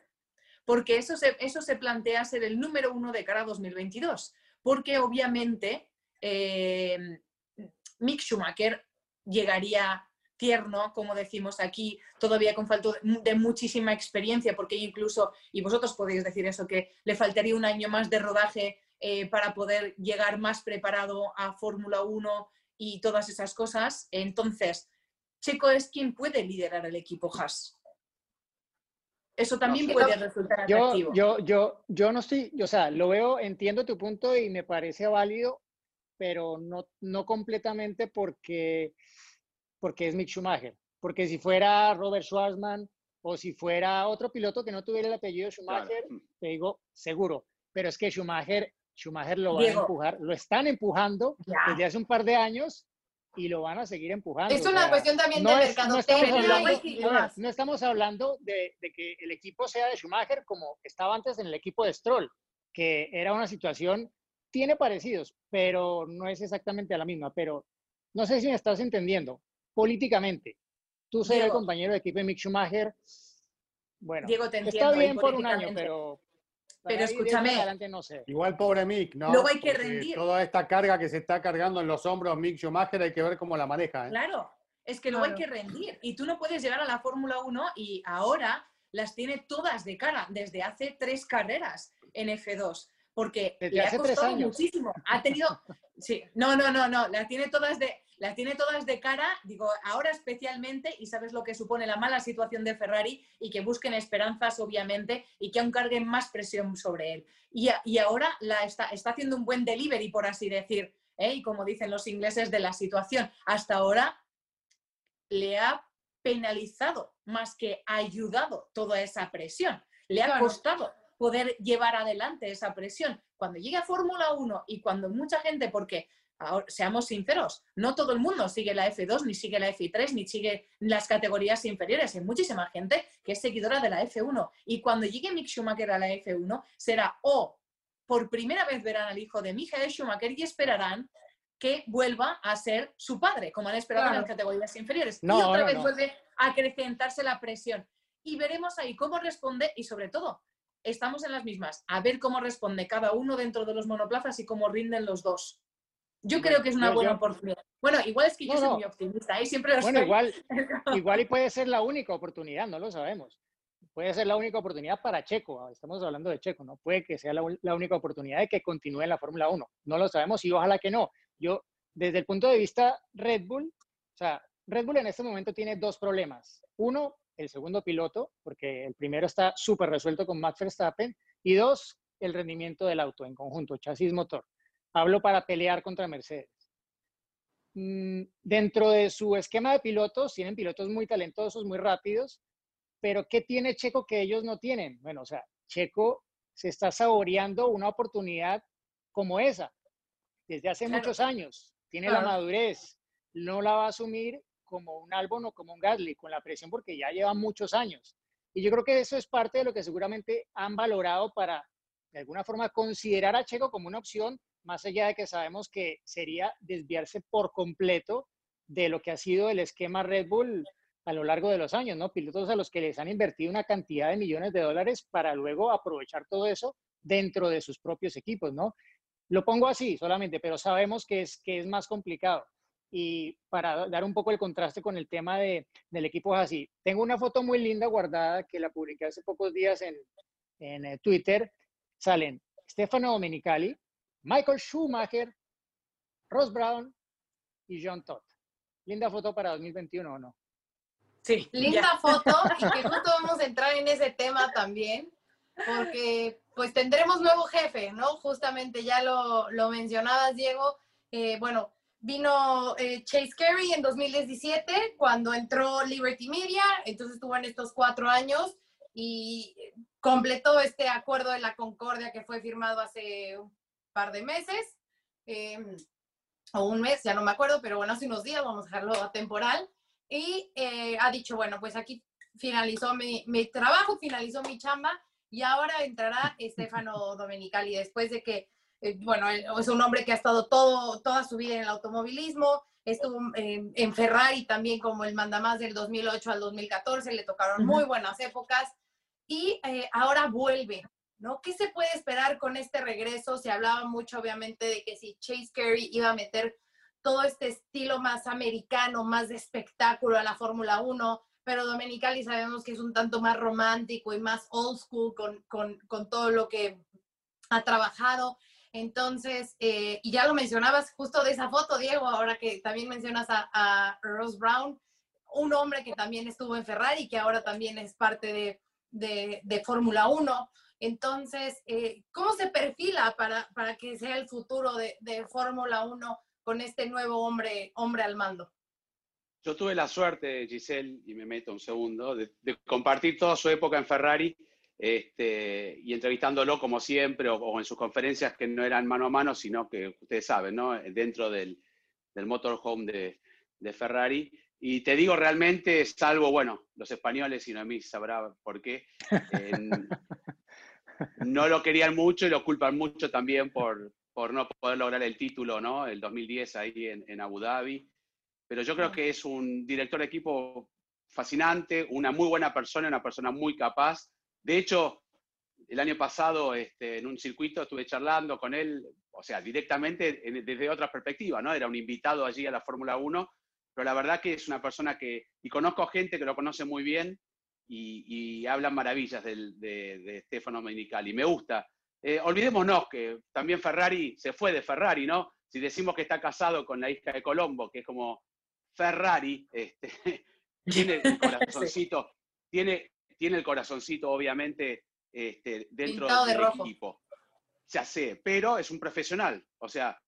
porque eso se, eso se plantea ser el número uno de cara a 2022, porque obviamente eh, Mick Schumacher llegaría tierno, como decimos aquí, todavía con falta de, muchísima experiencia, porque incluso, y vosotros podéis decir eso, que le faltaría un año más de rodaje eh, para poder llegar más preparado a Fórmula 1 y todas esas cosas. Entonces, Checo es quien puede liderar el equipo Haas. Eso también puede resultar Yo, atractivo. yo, yo, yo no estoy, o sea, lo veo, entiendo tu punto y me parece válido, pero no, no completamente porque, porque es Mick Schumacher. Porque si fuera Robert Schwarzman o si fuera otro piloto que no tuviera el apellido Schumacher, Claro. te digo seguro. Pero es que Schumacher, Schumacher lo van Diego. a empujar, lo están empujando Ya. desde hace un par de años y lo van a seguir empujando. Es o una sea, cuestión también no de es- no estamos hablando- y- ver, no estamos hablando de, de que el equipo sea de Schumacher como estaba antes en el equipo de Stroll, que era una situación, tiene parecidos, pero no es exactamente la misma. Pero no sé si me estás entendiendo. Políticamente, tú ser el compañero de equipo de Mick Schumacher, bueno, Diego, te está entiendo. y bien por un año, pero... Pero escúchame. adelante no sé. Igual pobre Mick, ¿no? Luego hay que Porque rendir. Toda esta carga que se está cargando en los hombros Mick Schumacher hay que ver cómo la maneja. ¿eh? Claro, es que luego hay que rendir. Y tú no puedes llegar a la Fórmula 1 y ahora las tiene todas de cara desde hace tres carreras en F2. Porque Desde le ha costado muchísimo. Ha tenido. Sí, no, no, no, no. Las tiene todas de. Las tiene todas de cara, digo, ahora especialmente, y sabes lo que supone la mala situación de Ferrari, y que busquen esperanzas, obviamente, y que aún carguen más presión sobre él. Y, a- y ahora la está, está haciendo un buen delivery, por así decir, ¿eh? y como dicen los ingleses, de la situación. Hasta ahora le ha penalizado más que ayudado toda esa presión. Le ha costado poder llevar adelante esa presión. Cuando llegue a Fórmula 1 y cuando mucha gente, porque ahora, seamos sinceros, no todo el mundo sigue la F2, ni sigue la F3, ni sigue las categorías inferiores. Hay muchísima gente que es seguidora de la F1. Y cuando llegue Mick Schumacher a la F1, será o por primera vez verán al hijo de Michael Schumacher y esperarán que vuelva a ser su padre, como han esperado en las categorías inferiores. y otra vez no. vuelve a acrecentarse la presión. Y veremos ahí cómo responde y sobre todo, estamos en las mismas. A ver cómo responde cada uno dentro de los monoplazas y cómo rinden los dos. Yo creo que es una yo- buena yo- oportunidad. Bueno, igual es que yo No, soy no. muy optimista y siempre lo Bueno, soy. igual, igual y puede ser la única oportunidad, no lo sabemos. Puede ser la única oportunidad para Checo, estamos hablando de Checo, ¿no? Puede que sea la, la única oportunidad de que continúe en la Fórmula 1. No lo sabemos y ojalá que no. Yo, desde el punto de vista Red Bull, o sea, Red Bull en este momento tiene dos problemas. Uno, el segundo piloto, porque el primero está súper resuelto con Max Verstappen, y dos, el rendimiento del auto en conjunto, chasis motor. Hablo para pelear contra Mercedes. Mm, Dentro de su esquema de pilotos, tienen pilotos muy talentosos, muy rápidos, pero ¿qué tiene Checo que ellos no tienen? Bueno, o sea, Checo se está saboreando una oportunidad como esa desde hace Claro. muchos años. Tiene la Claro. madurez, no la va a asumir como un Albon o como un Gasly con la presión porque ya lleva muchos años. Y yo creo que eso es parte de lo que seguramente han valorado para, de alguna forma, considerar a Checo como una opción, más allá de que sabemos que sería desviarse por completo de lo que ha sido el esquema Red Bull a lo largo de los años, ¿no? Pilotos a los que les han invertido una cantidad de millones de dólares para luego aprovechar todo eso dentro de sus propios equipos, ¿no? Lo pongo así solamente, pero sabemos que es, que es más complicado. Y para dar un poco el contraste con el tema de, del equipo así, tengo una foto muy linda guardada que la publiqué hace pocos días en, en eh, Twitter. Salen Stefano Domenicali, Michael Schumacher, Ross Brown y John Todd. Linda foto para 2021 o no. Sí, Linda ya. foto y que justo vamos a entrar en ese tema también, porque pues tendremos nuevo jefe, ¿no? Justamente ya lo, lo mencionabas, Diego. Eh, bueno, vino eh, Chase Carey en 2017 cuando entró Liberty Media, entonces estuvo en estos cuatro años y completó este acuerdo de la Concordia que fue firmado hace un par de meses, eh, o un mes, ya no me acuerdo, pero bueno, hace unos días, vamos a dejarlo atemporal y eh, ha dicho, bueno, pues aquí finalizó mi, mi trabajo, finalizó mi chamba y ahora entrará Estefano Domenicali después de que, eh, bueno, es un hombre que ha estado todo, toda su vida en el automovilismo, estuvo en, en Ferrari también como el mandamás del 2008 al 2014, le tocaron muy buenas épocas y eh, ahora vuelve, ¿no? ¿Qué se puede esperar con este regreso? Se hablaba mucho, obviamente, de que si Chase Carey iba a meter todo este estilo más americano, más de espectáculo a la Fórmula 1, pero Domenicali sabemos que es un tanto más romántico y más old school con, con, con todo lo que ha trabajado. Entonces, eh, y ya lo mencionabas justo de esa foto, Diego, ahora que también mencionas a, a Ross Brown, un hombre que también estuvo en Ferrari, que ahora también es parte de, de, de Fórmula 1. Entonces, eh, ¿cómo se perfila para, para que sea el futuro de, de Fórmula 1 con este nuevo hombre, hombre al mando? Yo tuve la suerte, Giselle, y me meto un segundo, de, de compartir toda su época en Ferrari este, y entrevistándolo como siempre, o, o, en sus conferencias que no eran mano a mano, sino que ustedes saben, ¿no? dentro del, del motorhome de, de, Ferrari. Y te digo realmente, salvo, bueno, los españoles, y Noemí sabrá por qué, eh, no lo querían mucho y lo culpan mucho también por, por no poder lograr el título, ¿no? El 2010 ahí en, en Abu Dhabi. Pero yo creo que es un director de equipo fascinante, una muy buena persona, una persona muy capaz. De hecho, el año pasado este, en un circuito estuve charlando con él, o sea, directamente en, desde otra perspectiva, ¿no? Era un invitado allí a la Fórmula 1, pero la verdad que es una persona que, y conozco gente que lo conoce muy bien y, y hablan maravillas del, de, de Stefano Menicali. Me gusta. Eh, olvidémonos que también Ferrari se fue de Ferrari, ¿no? Si decimos que está casado con la hija de Colombo, que es como Ferrari, este, tiene el corazoncito, sí. tiene, tiene el corazoncito obviamente este, dentro Pintado del de equipo. Ya sé, pero es un profesional. O sea,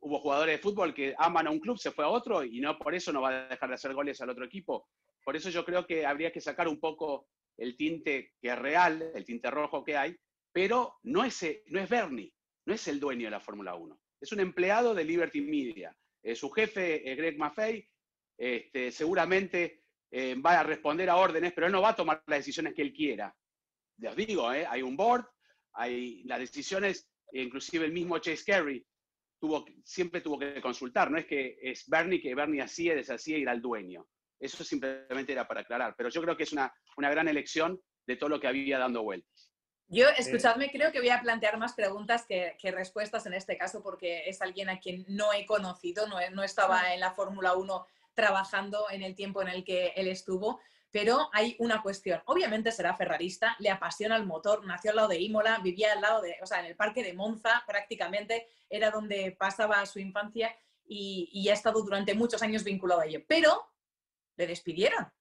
hubo jugadores de fútbol que aman a un club, se fue a otro y no por eso no va a dejar de hacer goles al otro equipo. Por eso yo creo que habría que sacar un poco el tinte que es real, el tinte rojo que hay, pero no es, no es Bernie, no es el dueño de la Fórmula 1. Es un empleado de Liberty Media. Eh, su jefe, es Greg Maffei, este, seguramente eh, va a responder a órdenes, pero él no va a tomar las decisiones que él quiera. Les digo, eh, hay un board, hay las decisiones, inclusive el mismo Chase Carey siempre tuvo que consultar, no es que es Bernie que Bernie hacía, deshacía y era el dueño. Eso simplemente era para aclarar, pero yo creo que es una, una gran elección de todo lo que había dando vueltas. Yo, escuchadme, creo que voy a plantear más preguntas que, que, respuestas en este caso, porque es alguien a quien no he conocido, no, no estaba en la Fórmula 1 trabajando en el tiempo en el que él estuvo, pero hay una cuestión. Obviamente será ferrarista, le apasiona el motor, nació al lado de Imola, vivía al lado de, o sea, en el parque de Monza prácticamente, era donde pasaba su infancia y, ha estado durante muchos años vinculado a ello. Pero le despidieron.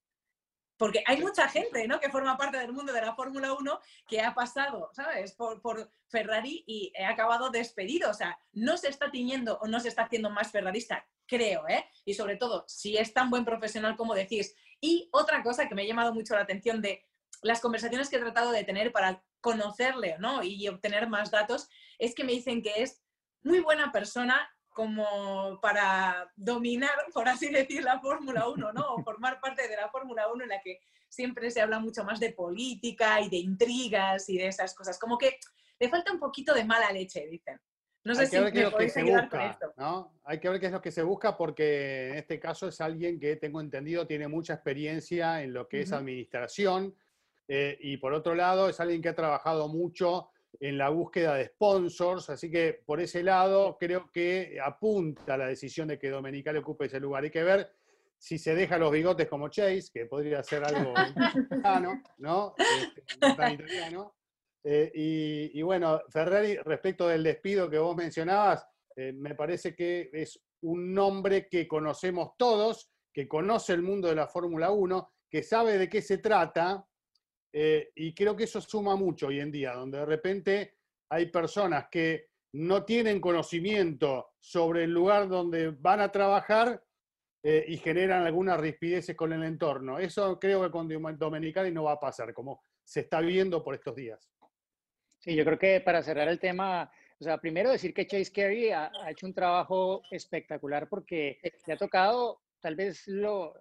Porque hay mucha gente ¿no? que forma parte del mundo de la Fórmula 1 que ha pasado, ¿sabes?, por, por, Ferrari y ha acabado despedido. O sea, no se está tiñendo o no se está haciendo más ferrarista, creo, ¿eh? Y sobre todo, si es tan buen profesional como decís, y otra cosa que me ha llamado mucho la atención de las conversaciones que he tratado de tener para conocerle ¿no? y obtener más datos, es que me dicen que es muy buena persona como para dominar, por así decir, la Fórmula 1, ¿no? O formar parte de la Fórmula 1 en la que siempre se habla mucho más de política y de intrigas y de esas cosas. Como que le falta un poquito de mala leche, dicen. No sé si me podéis ayudar con esto. ¿no? Hay que ver qué es lo que se busca porque en este caso es alguien que tengo entendido tiene mucha experiencia en lo que es administración eh, y por otro lado es alguien que ha trabajado mucho en la búsqueda de sponsors, así que por ese lado creo que apunta la decisión de que Domenicali ocupe ese lugar. Hay que ver si se deja los bigotes como Chase, que podría ser algo italiano, ¿no? Este. Eh, y, bueno, Ferrari, respecto del despido que vos mencionabas, eh, me parece que es un nombre que conocemos todos, que conoce el mundo de la Fórmula 1, que sabe de qué se trata, eh, y creo que eso suma mucho hoy en día, donde de repente hay personas que no tienen conocimiento sobre el lugar donde van a trabajar y generan algunas rispideces con el entorno. Eso creo que con Domenicali no va a pasar, como se está viendo por estos días. Sí, yo creo que para cerrar el tema, o sea, primero decir que Chase Carey ha, hecho un trabajo espectacular porque le ha tocado tal vez lo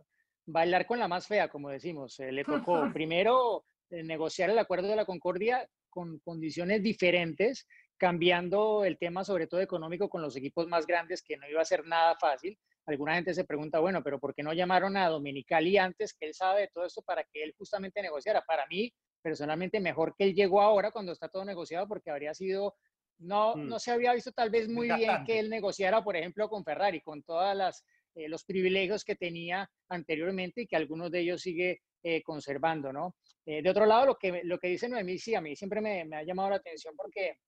bailar con la más fea, como decimos. Eh, le tocó primero eh, negociar el acuerdo de la Concordia con condiciones diferentes, cambiando el tema sobre todo económico con los equipos más grandes, que no iba a ser nada fácil. Alguna gente se pregunta, bueno, pero ¿por qué no llamaron a Dominicali antes que él sabe de todo esto para que él justamente negociara? Para mí, personalmente mejor que él llegó ahora cuando está todo negociado porque habría sido, no, mm. no se había visto tal vez muy bien que él negociara, por ejemplo, con Ferrari, con todas las eh, los privilegios que tenía anteriormente y que algunos de ellos sigue eh, conservando, ¿no? Eh, de otro lado, lo que, lo que dice Noemí, sí, a mí siempre me, me, ha llamado la atención porque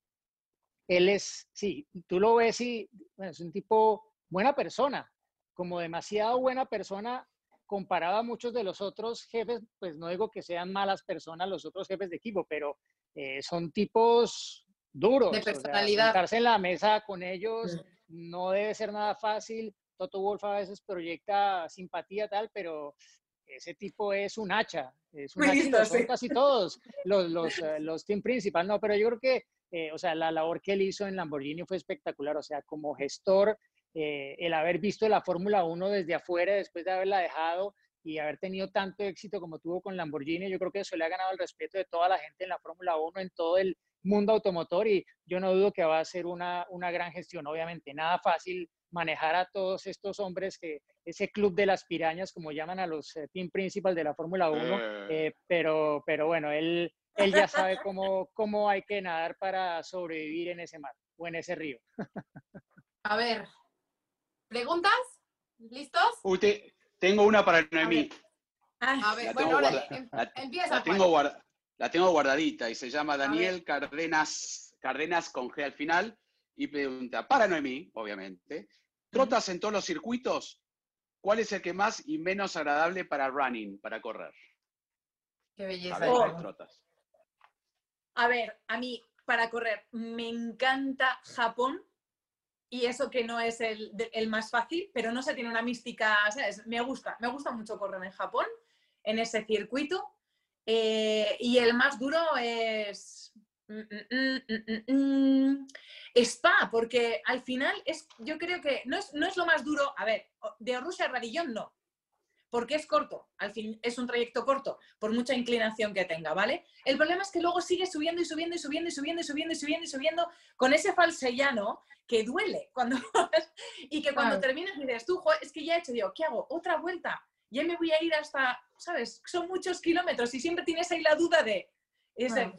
él es, sí, tú lo ves y es un tipo buena persona, como demasiado buena persona comparado a muchos de los otros jefes, pues no digo que sean malas personas los otros jefes de equipo, pero eh, son tipos duros. De personalidad. sentarse en la mesa con ellos no debe ser nada fácil. Toto Wolf a veces proyecta simpatía tal, pero ese tipo es un hacha. Es un hacha, son casi todos los, los, eh, los team principal, no, pero yo creo que, eh, o sea, la labor que él hizo en Lamborghini fue espectacular, o sea, como gestor eh, el haber visto la Fórmula 1 desde afuera, después de haberla dejado y haber tenido tanto éxito como tuvo con Lamborghini, yo creo que eso le ha ganado el respeto de toda la gente en la Fórmula 1, en todo el mundo automotor y yo no dudo que va a ser una, una gran gestión. Obviamente, nada fácil manejar a todos estos hombres que ese club de las pirañas, como llaman a los eh, team principal de la Fórmula 1, eh. pero, pero bueno, él, él ya sabe cómo, cómo hay que nadar para sobrevivir en ese mar o en ese río. A ver, ¿Preguntas? ¿Listos? Tengo una para Noemí. A ver, bueno, ahora em, empieza. La tengo, la tengo, guardadita y se llama Daniel Cardenas, Cardenas con G al final y pregunta, para Noemí, obviamente, ¿trotas en todos los circuitos? ¿Cuál es el que más y menos agradable para running, para correr? Qué belleza. A ver, a mí, para correr, me encanta Japón y eso que no es el, el, más fácil, pero no se tiene una mística, ¿sabes? Me gusta, me gusta mucho correr en Japón, en ese circuito. Eh, y el más duro es mm, mm, mm, Spa, porque al final es, yo creo que no es, no es lo más duro, a ver, de Rusia a Radillón no, porque es corto, al fin es un trayecto corto, por mucha inclinación que tenga, ¿vale? El problema es que luego sigue subiendo y subiendo y subiendo y subiendo y subiendo y subiendo y subiendo con ese falsellano que duele cuando y que cuando terminas dices, tú, es que ya he hecho yo, ¿qué hago? Otra vuelta, ya me voy a ir hasta, ¿sabes? Son muchos kilómetros y siempre tienes ahí la duda de,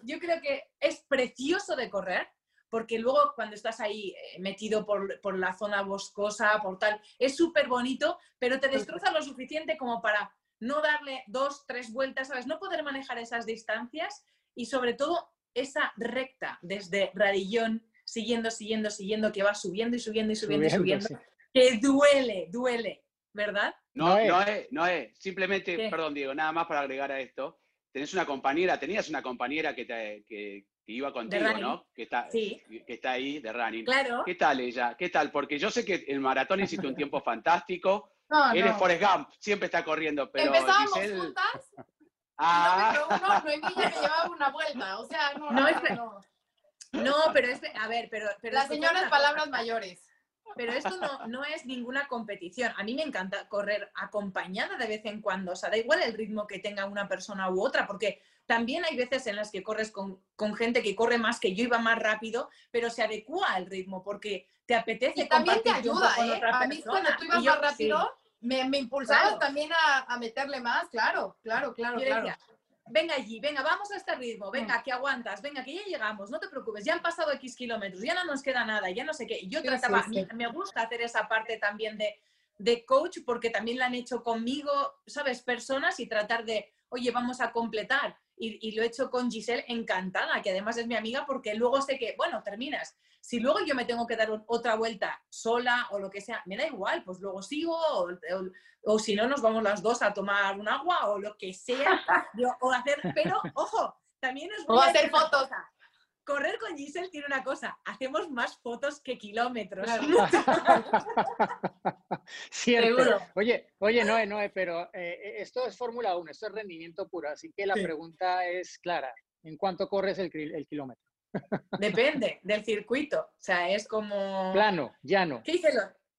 yo creo que es precioso de correr, porque luego cuando estás ahí eh, metido por, la zona boscosa, por tal, es súper bonito, pero te destroza lo suficiente como para no darle dos, tres vueltas, ¿sabes? No poder manejar esas distancias y sobre todo esa recta desde Radillón, siguiendo, siguiendo, siguiendo, que va subiendo y subiendo y subiendo, y subiendo, que duele, duele, ¿verdad? No, no es, no es. Simplemente, perdón Diego, nada más para agregar a esto, tenés una compañera, tenías una compañera que, te, que, que iba contigo, ¿no? Que está, que está ahí de running. Claro. ¿Qué tal ella? ¿Qué tal? Porque yo sé que el maratón hiciste un tiempo fantástico. No, Eres no. Forrest Gump, siempre está corriendo, pero ¿Empezábamos juntas? Ah. No, no, Noemí ya me llevaba una vuelta, o sea, no, no, no. No, pero es, a ver, pero... pero Las señoras palabras mayores. Pero esto no, no, es ninguna competición. A mí me encanta correr acompañada de vez en cuando. O sea, da igual el ritmo que tenga una persona u otra, porque también hay veces en las que corres con, gente que corre más, que yo iba más rápido, pero se adecua al ritmo porque te apetece. Y también te ayuda, ¿eh? A mí cuando tú ibas más rápido, me, me impulsabas también a, meterle más, claro, claro, claro, claro. venga allí, venga, vamos a este ritmo, venga, mm. que aguantas, venga, que ya llegamos, no te preocupes, ya han pasado X kilómetros, ya no nos queda nada, ya no sé qué. Yo trataba, me gusta hacer esa parte también de, de coach porque también la han hecho conmigo, ¿sabes? Personas y tratar de, oye, vamos a completar y, lo he hecho con Giselle encantada, que además es mi amiga, porque luego sé que, bueno, terminas. Si luego yo me tengo que dar otra vuelta sola o lo que sea, me da igual, pues luego sigo o, si no, nos vamos las dos a tomar un agua o lo que sea. o hacer, pero ojo, también es... O hacer fotos correr con Giselle tiene una cosa, hacemos más fotos que kilómetros. Cierto. Oye, oye, Noé, Noé, pero eh, esto es Fórmula 1, esto es rendimiento puro, así que la pregunta es clara. ¿En cuánto corres el, kilómetro? Depende del circuito. O sea, es como. Plano, llano. ¿Qué hice?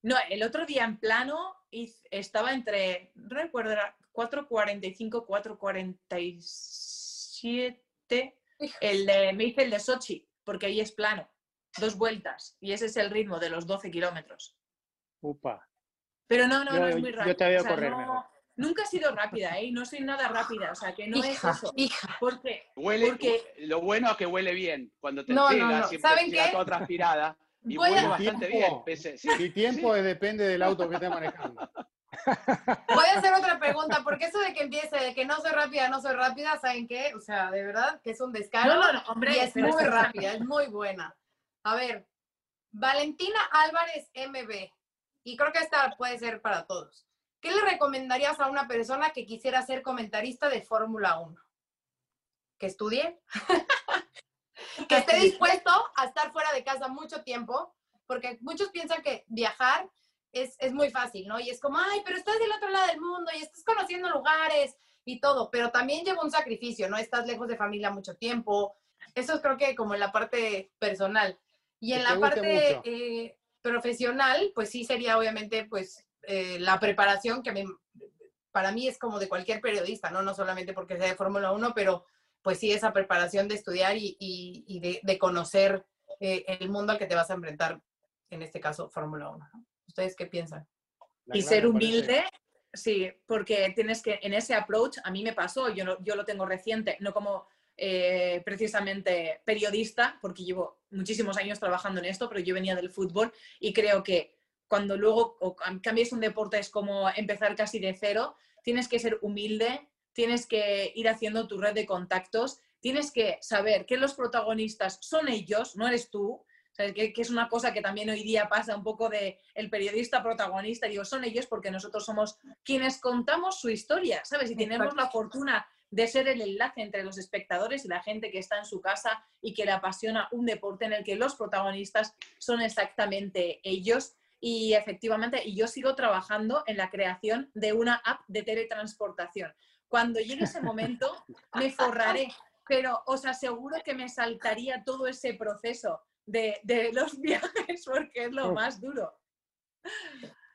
No, el otro día en plano estaba entre. No recuerdo, era 4.45, 4.47 el de, me hice el de Sochi, porque ahí es plano, dos vueltas, y ese es el ritmo de los 12 kilómetros. Upa. Pero no, no, no es muy rápido. Yo te veo correr Nunca he sido rápida, ¿eh? No soy nada rápida, o sea, que no es eso. Hija. Porque, huele, Lo bueno es que huele bien. Cuando te no, no, no. siempre ¿Saben qué? toda transpirada. Y huele bastante bien. Pese, sí, tiempo depende del auto que esté manejando. Voy a hacer otra pregunta, porque eso de que empiece, de que no soy rápida, no soy rápida, ¿saben qué? O sea, de verdad que es un descaro. No, no, hombre, y es muy rápida, es muy buena. A ver, Valentina Álvarez MB, y creo que esta puede ser para todos. ¿Qué le recomendarías a una persona que quisiera ser comentarista de Fórmula 1? Que estudie, que esté dispuesto a estar fuera de casa mucho tiempo, porque muchos piensan que viajar es, es, muy fácil, ¿no? Y es como, ay, pero estás del otro lado del mundo y estás conociendo lugares y todo, pero también lleva un sacrificio, ¿no? Estás lejos de familia mucho tiempo. Eso es creo que como en la parte personal. Y en la parte eh, profesional, pues sí sería obviamente pues eh, la preparación que para mí es como de cualquier periodista, ¿no? No solamente porque sea de Fórmula 1, pero pues sí esa preparación de estudiar y, y, de, de, conocer eh, el mundo al que te vas a enfrentar, en este caso Fórmula 1. ¿no? ¿Ustedes qué piensan? y ser humilde, sí, porque tienes que, en ese approach, a mí me pasó, yo, no, yo lo tengo reciente, no como eh, precisamente periodista, porque llevo muchísimos años trabajando en esto, pero yo venía del fútbol y creo que cuando luego cambies un deporte es como empezar casi de cero, tienes que ser humilde, tienes que ir haciendo tu red de contactos, tienes que saber que los protagonistas son ellos, no eres tú, que, es una cosa que también hoy día pasa un poco de el periodista protagonista, digo, son ellos porque nosotros somos quienes contamos su historia, ¿sabes? Y tenemos la fortuna de ser el enlace entre los espectadores y la gente que está en su casa y que le apasiona un deporte en el que los protagonistas son exactamente ellos. Y efectivamente, y yo sigo trabajando en la creación de una app de teletransportación. Cuando llegue ese momento, me forraré, pero os aseguro que me saltaría todo ese proceso de, de los viajes porque es lo más duro.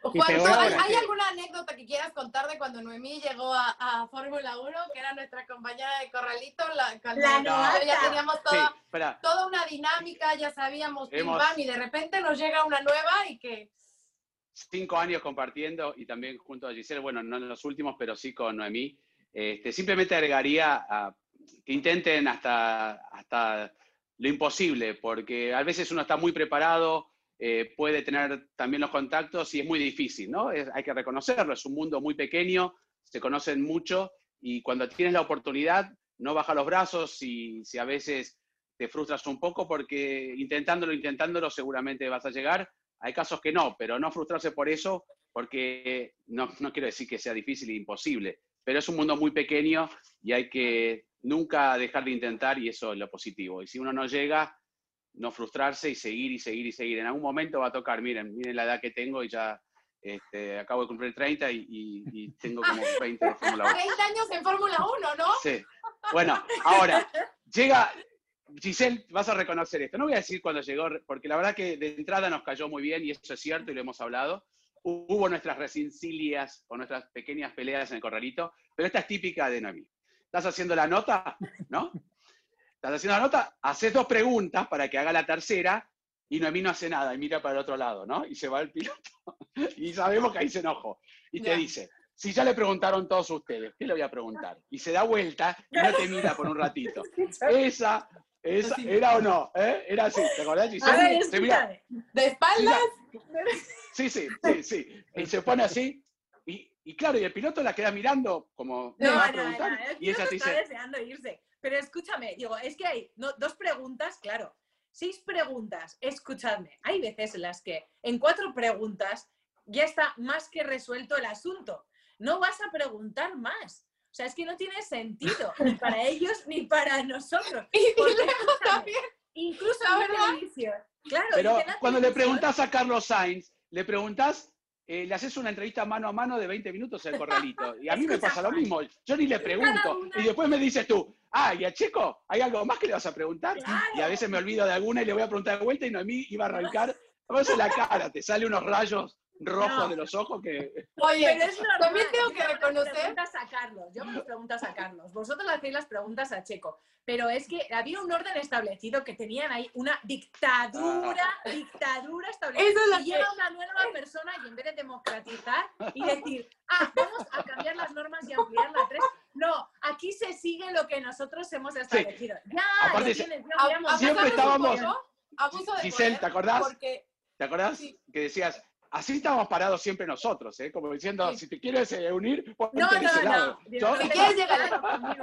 Juan, ¿hay, ¿hay alguna anécdota que quieras contar de cuando Noemí llegó a, a Fórmula 1, que era nuestra compañera de Corralito? La, cuando La ya novata. teníamos toda, Sí, toda una dinámica, ya sabíamos pim, Hemos- pam, y de repente nos llega una nueva y que... cinco años compartiendo y también junto a Giselle, bueno, no en los últimos, pero sí con Noemí. Este, simplemente agregaría a- que intenten hasta, hasta lo imposible, porque a veces uno está muy preparado, eh, puede tener también los contactos y es muy difícil, ¿no? Hay que reconocerlo, es un mundo muy pequeño, se conocen mucho y cuando tienes la oportunidad, no baja los brazos y si a veces te frustras un poco porque intentándolo, intentándolo, seguramente vas a llegar. Hay casos que no, pero no frustrarse por eso, porque no, no quiero decir que sea difícil e imposible, pero es un mundo muy pequeño y hay que nunca dejar de intentar y eso es lo positivo. Y si uno no llega, no frustrarse y seguir y seguir y seguir. En algún momento va a tocar, miren, miren la edad que tengo y ya este, acabo de cumplir 30 y, y- y tengo como 20 de Fórmula 1. 30 años en Fórmula 1, ¿no? Sí. Bueno, ahora, llega, Giselle, vas a reconocer esto. No voy a decir cuando llegó, porque la verdad que de entrada nos cayó muy bien y eso es cierto y lo hemos hablado. Hubo nuestras resincilias o nuestras pequeñas peleas en el corralito, pero esta es típica de Noemí. Estás haciendo la nota, ¿no? Estás haciendo la nota, haces dos preguntas para que haga la tercera y Noemí no hace nada y mira para el otro lado, ¿no? Y se va el piloto y sabemos que ahí se enojó. Y te dice, si ya le preguntaron todos ustedes, ¿qué le voy a preguntar? Y se da vuelta y no te mira por un ratito. Esa, esa. ¿era o no? ¿Eh? Era así, ¿te acordás, A ver, Se mira-. De espaldas, Sí, sí, sí, sí. Y se pone así. Y, y claro, y el piloto la queda mirando como No, va a no, preguntar. no, el y ella piloto te está dice, deseando irse. Pero escúchame, digo, es que hay no, dos preguntas, claro. Seis preguntas, escuchadme. Hay veces en las que en cuatro preguntas ya está más que resuelto el asunto. No vas a preguntar más. O sea, es que no tiene sentido, ni para ellos ni para nosotros. y, luego también, Incluso La en verdad. televisión. Claro, pero la cuando le preguntás a Carlos Sainz, le preguntás, eh, le haces una entrevista mano a mano de 20 minutos el corralito. Y a mí me pasa lo mismo. Yo ni le pregunto. Y después me dices tú, ah, ¿y a Checo? ¿Hay algo más que le vas a preguntar? Y a veces me olvido de alguna y le voy a preguntar de vuelta y Noemí iba a arrancar. A veces la cara, te sale unos rayos rojos No. de los ojos que... oye, Pero es normal. también tengo que Yo reconocer- preguntas a Carlos. Yo las preguntas a Carlos. Vosotros le hacéis las preguntas a Checo. Pero es que había un orden establecido que tenían ahí una dictadura, dictadura establecida. Eso es lo y que- llega una nueva persona y en vez de democratizar y decir, ah, vamos a cambiar las normas y ampliar la 3. No, aquí se sigue lo que nosotros hemos establecido. Ya, Aparte, lo tienes, ya a- a Siempre estábamos- abuso de Giselle, poder, ¿te acordás? Porque ¿Te acordás? Sí. Que decías, así estábamos parados siempre nosotros, ¿eh? Como diciendo, Sí. si te quieres eh, unir, ponte No, de no, ese no. lado. Yo- Si quieres llegar-.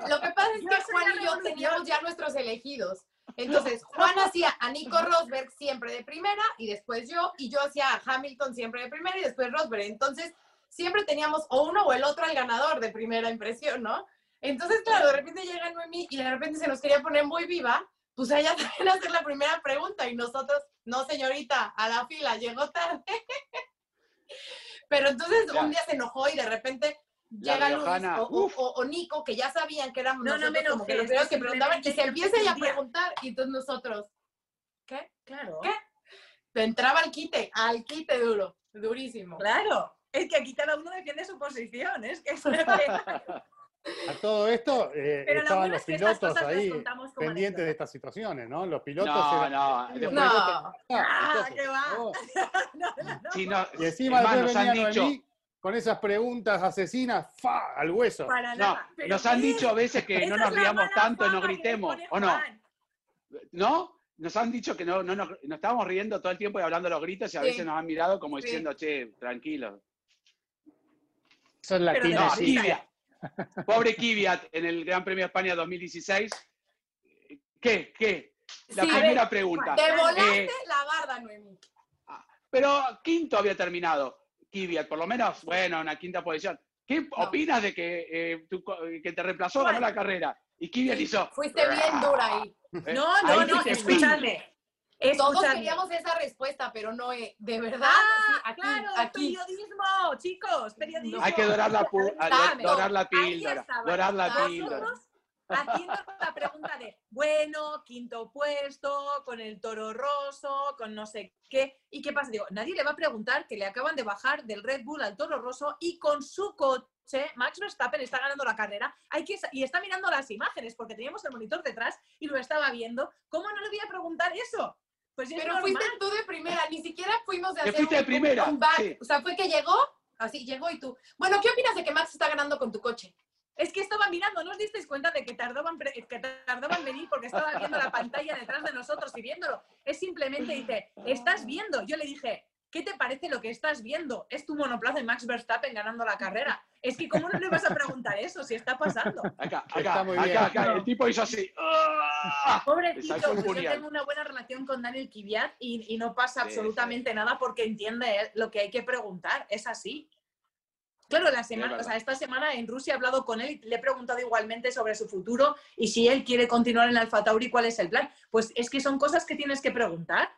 Lo que pasa es que Juan y yo teníamos ya nuestros elegidos. Entonces, Juan hacía a Nico Rosberg siempre de primera y después yo, y yo hacía a Hamilton siempre de primera y después Rosberg. Entonces, siempre teníamos o uno o el otro al ganador de primera impresión, ¿no? Entonces, claro, de repente llega Noemí y de repente se nos quería poner muy viva, pues ella también hacer la primera pregunta y nosotros, no señorita, a la fila, llegó tarde. Pero entonces Ya. un día se enojó y de repente La llega Luis riojana, o, o- uf. o- o Nico, que ya sabían que éramos No, no nosotros como que los primeros que preguntaban y se empieza a preguntar y entonces nosotros, ¿qué? Claro. ¿Qué? Entraba al quite, al quite duro, durísimo. Claro. Es que aquí cada uno defiende su posición. Es que es. A todo esto eh, Pero lo estaban bueno los es que estas pilotos ahí pendientes de estas situaciones, ¿no? Los pilotos No, eran- no. los después- No. pilotos- Ah, entonces, qué va. oh. No, no, no. sí, no, Y encima más, nos han dicho, Noemí con esas preguntas asesinas, ¡fa! al hueso. Para no, nada. Nos han dicho a veces que no nos riamos tanto y no gritemos, ¿o no? ¿No? Nos han dicho que no, no, nos, nos estábamos riendo todo el tiempo y hablando a los gritos y a Sí. veces nos han mirado como Sí. diciendo, che, tranquilo. Eso es la Pero de No, sí. Kvyat. Pobre Kvyat en el Gran Premio de España 2016. ¿Qué? ¿Qué? La Sí, primera pregunta. Te volaste Eh, la barda, Noemí. pero quinto había terminado Kvyat, por lo menos, bueno, una quinta posición. ¿qué opinas de que, eh, tu co- que te reemplazó, ganó la carrera? Y Kvyat hizo... Fuiste bien dura ahí. ¿eh? No, no, no, Todos queríamos esa respuesta, pero no, eh, de verdad. Ah, aquí, claro, aquí. periodismo, chicos, periodismo. Hay que dorar la, Dame. dorar la píldora. Dorar la píldora. haciendo la pregunta de, bueno, quinto puesto, con el toro roso, con no sé qué. ¿Y qué pasa? Digo, nadie le va a preguntar que le acaban de bajar del Red Bull al toro roso y con su coche, Max Verstappen está ganando la carrera Hay que, y está mirando las imágenes porque teníamos el monitor detrás y lo estaba viendo. ¿Cómo no le voy a preguntar eso? Pues es Pero normal. fuiste tú de primera, ni siquiera fuimos de hacer fuiste un, de primera, un back. sí. O sea, fue que llegó, así llegó y tú. Bueno, ¿qué opinas de que Max está ganando con tu coche? Es que estaba mirando, ¿no os disteis cuenta de que tardaban, que tardaban en venir porque estaba viendo la pantalla detrás de nosotros y viéndolo? Es simplemente, dice, ¿estás viendo? Yo le dije, ¿qué te parece lo que estás viendo? Es tu monoplaza de Max Verstappen ganando la carrera. Es que, ¿cómo no le vas a preguntar eso si está pasando? Acá, Está acá, bien. acá, acá. El tipo hizo así. ¡Ah! Pobrecito, pues yo tengo una buena relación con Daniel Kiviat y, y no pasa Sí, absolutamente nada porque entiende lo que hay que preguntar. Es así. Claro, la semana, verdad. o sea, esta semana en Rusia he hablado con él y le he preguntado igualmente sobre su futuro y si él quiere continuar en Alfa Tauri, cuál es el plan. Pues es que son cosas que tienes que preguntar.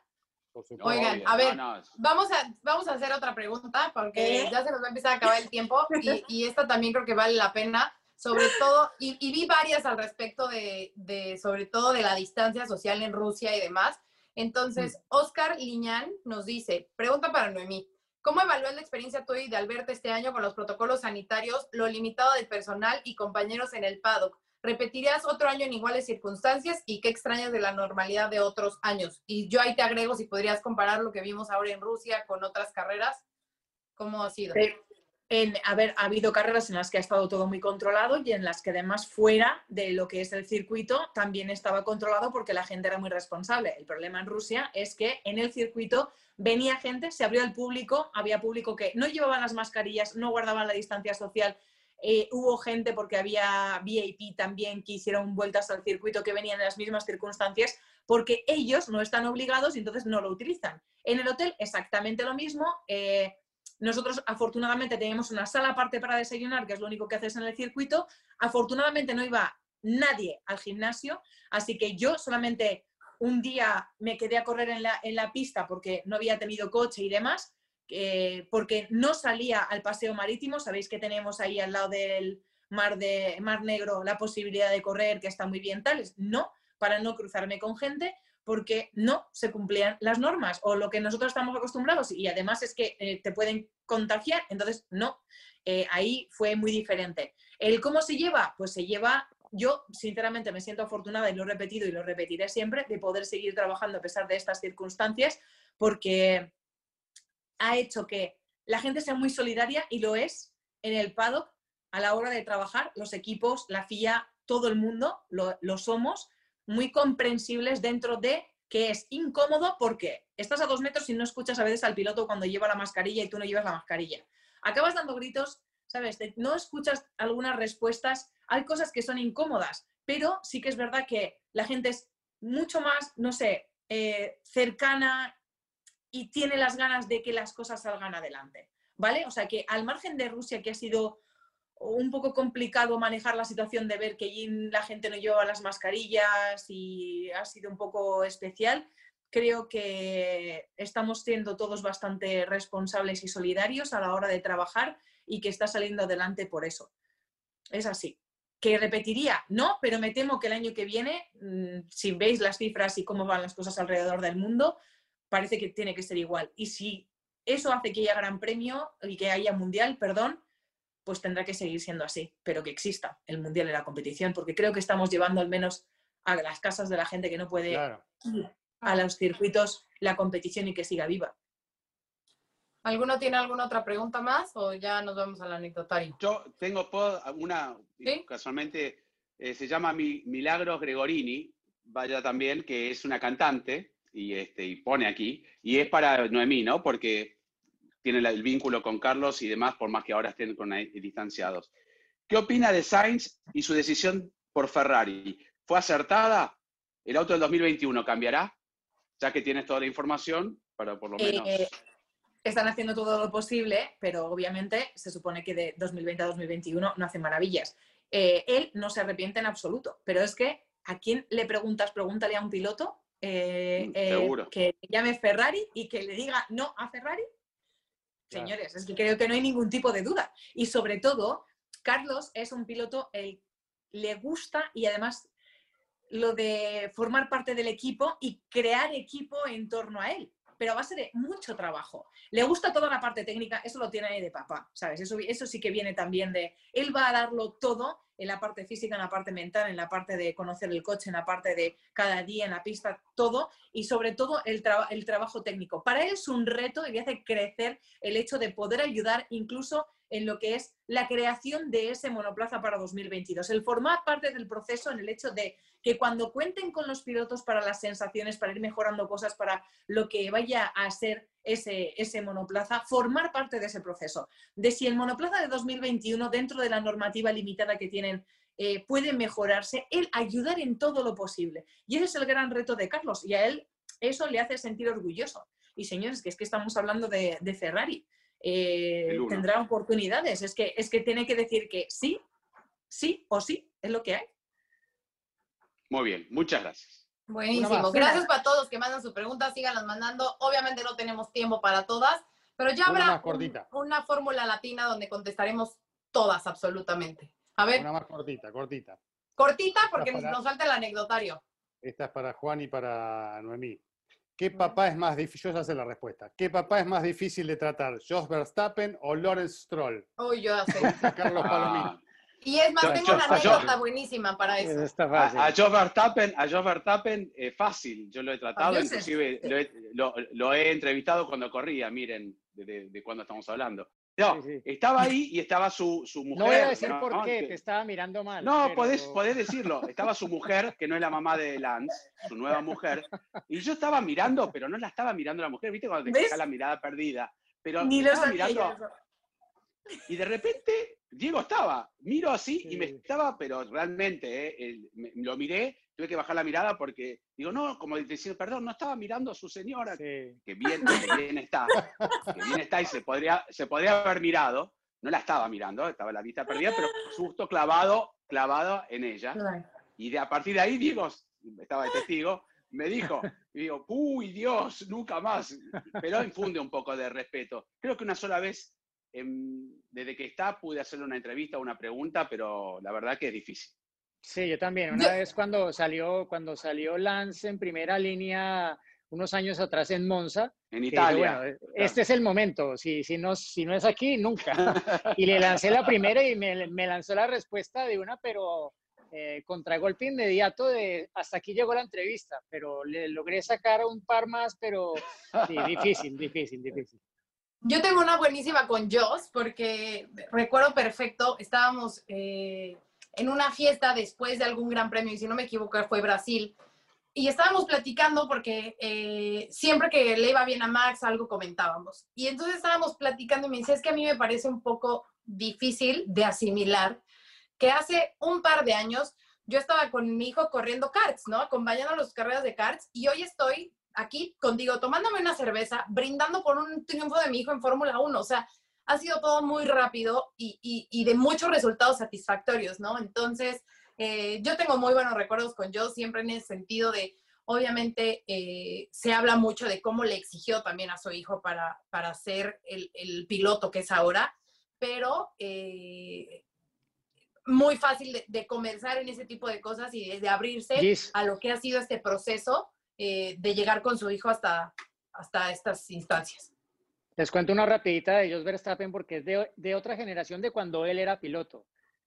Oigan, Obvio, a ver, no, no. Vamos a, vamos a hacer otra pregunta porque ¿Eh? ya se nos va a empezar a acabar el tiempo y, y esta también creo que vale la pena, sobre todo, y, y vi varias al respecto de, de, sobre todo de la distancia social en Rusia y demás. Entonces, Oscar Liñán nos dice, pregunta para Noemí, ¿cómo evalúas la experiencia tuya y de Alberto este año con los protocolos sanitarios, lo limitado del personal y compañeros en el paddock? ¿Repetirías otro año en iguales circunstancias y qué extrañas de la normalidad de otros años? Y yo ahí te agrego si podrías comparar lo que vimos ahora en Rusia con otras carreras, ¿cómo ha sido? Eh, En, a ver, ha habido carreras en las que ha estado todo muy controlado y en las que además fuera de lo que es el circuito también estaba controlado porque la gente era muy responsable. El problema en Rusia es que en el circuito venía gente, se abrió al público, había público que no llevaban las mascarillas, no guardaban la distancia social. eh, hubo gente porque había VIP también que hicieron vueltas al circuito que venían en las mismas circunstancias porque ellos no están obligados y entonces no lo utilizan. En el hotel exactamente lo mismo. eh, nosotros afortunadamente teníamos una sala aparte para desayunar, que es lo único que haces en el circuito. Afortunadamente no iba nadie al gimnasio, así que yo solamente un día me quedé a correr en la, en la pista porque no había tenido coche y demás, eh, porque no salía al paseo marítimo. Sabéis que tenemos ahí al lado del mar, de, mar Negro la posibilidad de correr, que está muy bien tal. No, para no cruzarme con gente, porque no se cumplían las normas o lo que nosotros estamos acostumbrados y además es que eh, te pueden contagiar, entonces no, Eh, ahí fue muy diferente. ¿El cómo se lleva? Pues se lleva, yo sinceramente me siento afortunada y lo he repetido y lo repetiré siempre, de poder seguir trabajando a pesar de estas circunstancias, porque ha hecho que la gente sea muy solidaria y lo es en el paddock a la hora de trabajar, los equipos, la FIA, todo el mundo lo, lo somos, muy comprensibles dentro de que es incómodo porque estás a dos metros y no escuchas a veces al piloto cuando lleva la mascarilla y tú no llevas la mascarilla. Acabas dando gritos, ¿sabes? No escuchas algunas respuestas, hay cosas que son incómodas, pero sí que es verdad que la gente es mucho más, no sé, eh, cercana y tiene las ganas de que las cosas salgan adelante, ¿vale? O sea que al margen de Rusia, que ha sido un poco complicado manejar la situación de ver que allí la gente no lleva las mascarillas y ha sido un poco especial. Creo que estamos siendo todos bastante responsables y solidarios a la hora de trabajar y que está saliendo adelante por eso. Es así. ¿Que repetiría? No, pero me temo que el año que viene, mm, si veis las cifras y cómo van las cosas alrededor del mundo, parece que tiene que ser igual. Y si eso hace que haya gran premio y que haya mundial, perdón, pues tendrá que seguir siendo así, pero que exista el mundial en la competición, porque creo que estamos llevando al menos a las casas de la gente que no puede Claro. ir a los circuitos la competición y que siga viva. ¿Alguno tiene alguna otra pregunta más o ya nos vamos al anecdotario? Yo tengo una, ¿Sí? casualmente, eh, se llama Mi- Milagros Gregorini, vaya también, que es una cantante, y, este, y pone aquí, y es para Noemí, ¿no? Porque tiene el vínculo con Carlos y demás, por más que ahora estén con distanciados. ¿Qué opina de Sainz y su decisión por Ferrari? ¿Fue acertada? ¿El auto del 2021 cambiará? Ya que tienes toda la información, para por lo menos... Eh, están haciendo todo lo posible, pero obviamente se supone que de 2020 a 2021 no hacen maravillas. Eh, él no se arrepiente en absoluto, pero es que ¿a quién le preguntas? Pregúntale a un piloto eh, Mm, eh, que llame Ferrari y que le diga no a Ferrari. Señores, es que creo que no hay ningún tipo de duda. Y sobre todo, Carlos es un piloto, el, le gusta y además lo de formar parte del equipo y crear equipo en torno a él. Pero a base de mucho trabajo. Le gusta toda la parte técnica, eso lo tiene de papá, ¿sabes? Eso, eso sí que viene también de. Él va a darlo todo en la parte física, en la parte mental, en la parte de conocer el coche, en la parte de cada día en la pista, todo. Y sobre todo el, el trabajo técnico. Para él es un reto y le hace crecer el hecho de poder ayudar incluso en lo que es la creación de ese monoplaza para 2022. El formar parte del proceso en el hecho de que cuando cuenten con los pilotos para las sensaciones, para ir mejorando cosas, para lo que vaya a ser ese, ese monoplaza, formar parte de ese proceso. De si el monoplaza de 2021, dentro de la normativa limitada que tienen, eh, puede mejorarse, él ayudar en todo lo posible. Y ese es el gran reto de Carlos y a él eso le hace sentir orgulloso. Y señores, que es que estamos hablando de, de Ferrari. Eh, tendrá oportunidades. Es que, es que tiene que decir que sí, sí o sí, es lo que hay. Muy bien, muchas gracias. Buenísimo. Gracias para todos que mandan sus preguntas, síganlas mandando. Obviamente no tenemos tiempo para todas, pero ya Una habrá más un- cortita. una fórmula latina donde contestaremos todas absolutamente. A ver, Una más cortita, cortita. cortita porque para- nos falta el anecdotario. Esta es para Juan y para Noemí. ¿Qué papá es más difícil? Yo ya sé la respuesta. ¿Qué papá es más difícil de tratar? ¿Jos Verstappen o Lawrence Stroll? Uy, yo ya sé. Carlos Palomino. Ah, Y es más, Yo- tengo yo- una yo- anécdota buenísima para eso. Está a, fácil. a Jos Verstappen, a Jos Verstappen eh, fácil, yo lo he tratado, inclusive lo he, lo- lo he entrevistado cuando corría, miren, de, de, de cuándo estamos hablando. No, Sí, sí. estaba ahí y estaba su, su mujer. No voy a decir ¿no? por qué, Que- te estaba mirando mal. No, pero- podés, podés decirlo. Estaba su mujer, que no es la mamá de Lance, su nueva mujer, y yo estaba mirando, pero no la estaba mirando la mujer, ¿viste? Cuando te queda la mirada perdida. Pero Ni lo mirando, y de repente Diego estaba, miro así y me estaba, pero realmente, eh, el- me- lo miré, tuve que bajar la mirada porque, digo, no, como diciendo, perdón, no estaba mirando a su señora, Sí. que bien, que bien está, que bien está y se podría, se podría haber mirado, no la estaba mirando, estaba la vista perdida, pero justo clavado, clavado en ella. Y de, a partir de ahí, Diego, estaba de testigo, me dijo, y digo, uy, Dios, nunca más. Pero infunde un poco de respeto. Creo que una sola vez, em, desde que está, pude hacerle una entrevista, una pregunta, pero la verdad que es difícil. Sí, yo también. Una Yo- vez cuando salió, cuando salió Lance en primera línea, unos años atrás en Monza, En que dije, Italia. bueno, este es el momento. Si, si, no, si no es aquí, nunca. Y le lancé la primera y me, me lanzó la respuesta de una, pero eh, contragolpe inmediato de hasta aquí llegó la entrevista, pero le logré sacar un par más, pero sí, difícil, difícil, difícil. Yo tengo una buenísima con Joss porque recuerdo perfecto, estábamos eh, en una fiesta después de algún gran premio y si no me equivoco fue Brasil y estábamos platicando porque eh, siempre que le iba bien a Max algo comentábamos y entonces estábamos platicando y me dice es que a mí me parece un poco difícil de asimilar que hace un par de años yo estaba con mi hijo corriendo karts, ¿no? Acompañando a las carreras de karts y hoy estoy aquí contigo tomándome una cerveza, brindando por un triunfo de mi hijo en Fórmula 1. O sea, ha sido todo muy rápido y, y- y de muchos resultados satisfactorios, ¿no? Entonces, eh, yo tengo muy buenos recuerdos con Joe, siempre en el sentido de, obviamente, eh, se habla mucho de cómo le exigió también a su hijo para, para ser el, el piloto que es ahora, pero eh, muy fácil de, de conversar en ese tipo de cosas y de, de abrirse a lo que ha sido este proceso eh, de llegar con su hijo hasta, hasta estas instancias. Les cuento una rapidita de Jos Verstappen porque es de, de otra generación de cuando él era piloto.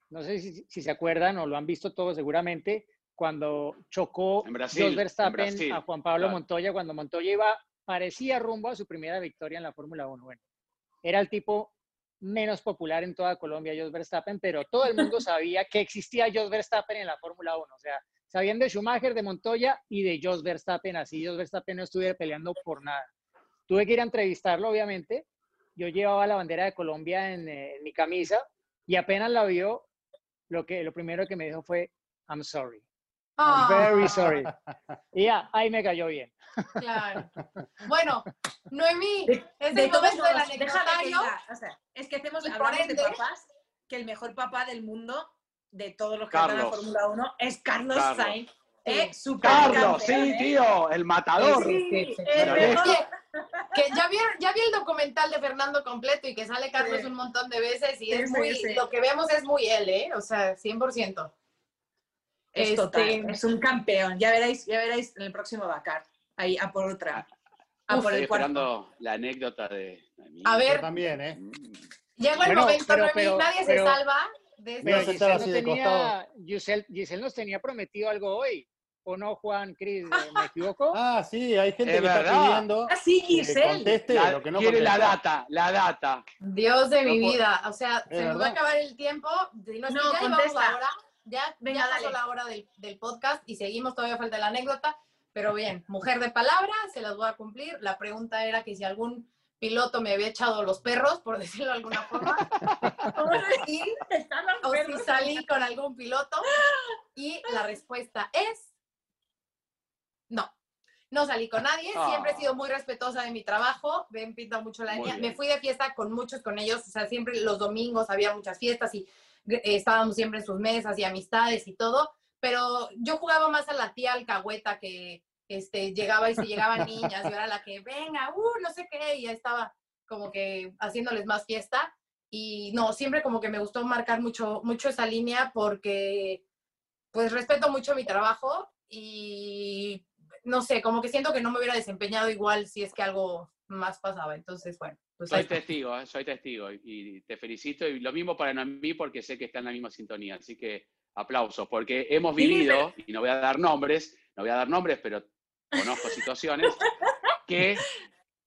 No sé si, si se acuerdan o lo han visto todos seguramente, cuando chocó Jos en Verstappen Brasil, a Juan Pablo claro. Montoya, cuando Montoya iba, parecía rumbo a su primera victoria en la Fórmula 1. Bueno, era el tipo menos popular en toda Colombia, Jos Verstappen, pero todo el mundo sabía que existía Jos Verstappen en la Fórmula 1. O sea, sabían de Schumacher, de Montoya y de Jos Verstappen, así Jos Verstappen no estuviera peleando por nada. Tuve que ir a entrevistarlo, obviamente. Yo llevaba la bandera de Colombia en, eh, en mi camisa y apenas la vio, lo, que, lo primero que me dijo fue, I'm sorry. Ah, Very sorry. Y ya, ahí me cayó bien. Claro. Bueno, Noemí, es De el todos momento del anecdotario. o sea, es que hacemos, hablamos de ende- papás, que el mejor papá del mundo de todos los que andan a Carlos. Fórmula 1 es Carlos, Carlos. Sainz. Sí. Eh, supercampeón, Carlos, sí, ¿eh? tío, el matador. Sí, sí, sí. el mejor. Que ya vi, ya vi el documental de Fernando completo y que sale Carlos Sí. un montón de veces y Sí, es muy, sí. lo que vemos es muy él, ¿eh? O sea, 100%. Es Este, total, es un campeón. Ya veréis, ya veréis en el próximo Dakar. Ahí, a por otra. A Uf, por Estoy el cuarto. esperando la anécdota de. A Yo ver, también, ¿eh? Mm. llegó el Bueno, momento, pero- pero- nadie pero- se salva de este Pero Pero Giselle, así no de tenía, costado. Giselle, Giselle nos tenía prometido algo hoy. ¿O no, Juan, Cris? ¿Me equivoco? Ah, sí, hay gente Es que está verdad. pidiendo Ah, sí, que Giselle. conteste La- lo que no quiere la data, la data. Dios de mi No vida. O sea, se nos va a verdad. acabar el tiempo. Si no, que ya llevamos contesta. la hora. Ya, Venga, ya pasó dale. la hora del, del podcast y seguimos, todavía falta la anécdota. Pero bien, mujer de palabra, se las voy a cumplir. La pregunta era que si algún piloto me había echado los perros, por decirlo de alguna forma, o si salí con algún piloto. Y la respuesta es no. No salí con nadie, siempre he Ah. sido muy respetuosa de mi trabajo, me pinta mucho la línea. Me fui de fiesta con muchos, con ellos, o sea, siempre los domingos había muchas fiestas y eh, estábamos siempre en sus mesas y amistades y todo, pero yo jugaba más a la tía alcahueta que este, llegaba y si llegaban niñas, yo era la que, venga, uh, no sé qué, y ya estaba como que haciéndoles más fiesta. Y no, siempre como que me gustó marcar mucho, mucho esa línea porque pues respeto mucho mi trabajo y no sé, como que siento que no me hubiera desempeñado igual si es que algo más pasaba. Entonces, bueno, pues Soy testigo, ¿eh? soy testigo y, y te felicito y lo mismo para mí porque sé que está en la misma sintonía, así que aplausos porque hemos Sí, vivido, y no voy a dar nombres, no voy a dar nombres, pero conozco situaciones que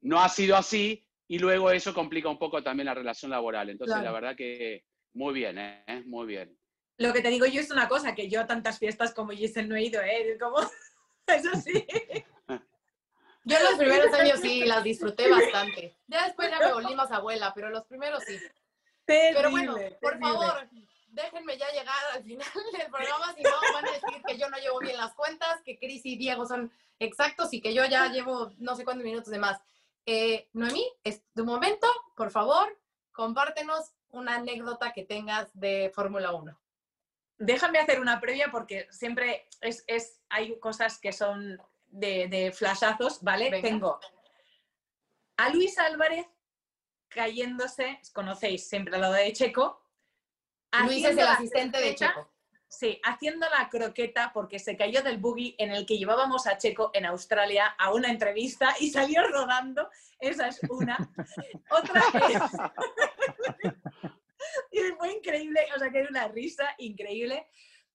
no ha sido así y luego eso complica un poco también la relación laboral. Entonces, Claro. la verdad que muy bien, ¿eh? muy bien. Lo que te digo yo es una cosa, que yo a tantas fiestas como Giselle no he ido, ¿eh? Como... Eso sí. Yo los primeros años sí las disfruté bastante. Ya después ya me volví más abuela, pero los primeros sí. Pero bueno, por terrible. favor, déjenme ya llegar al final del programa, si no van a decir que yo no llevo bien las cuentas, que Cris y Diego son exactos y que yo ya llevo no sé cuántos minutos de más. Eh, Noemí, es tu momento, por favor, compártenos una anécdota que tengas de Fórmula 1. Déjame hacer una previa porque siempre es, es- hay cosas que son de, de flashazos, ¿vale? Venga. Tengo a Luis Álvarez cayéndose, conocéis siempre al lado de Checo. Luis es el asistente de Checo. Sí, haciendo la croqueta porque se cayó del buggy en el que llevábamos a Checo en Australia a una entrevista y salió rodando. Esa es una. Otra es. y fue increíble, o sea, que era una risa increíble.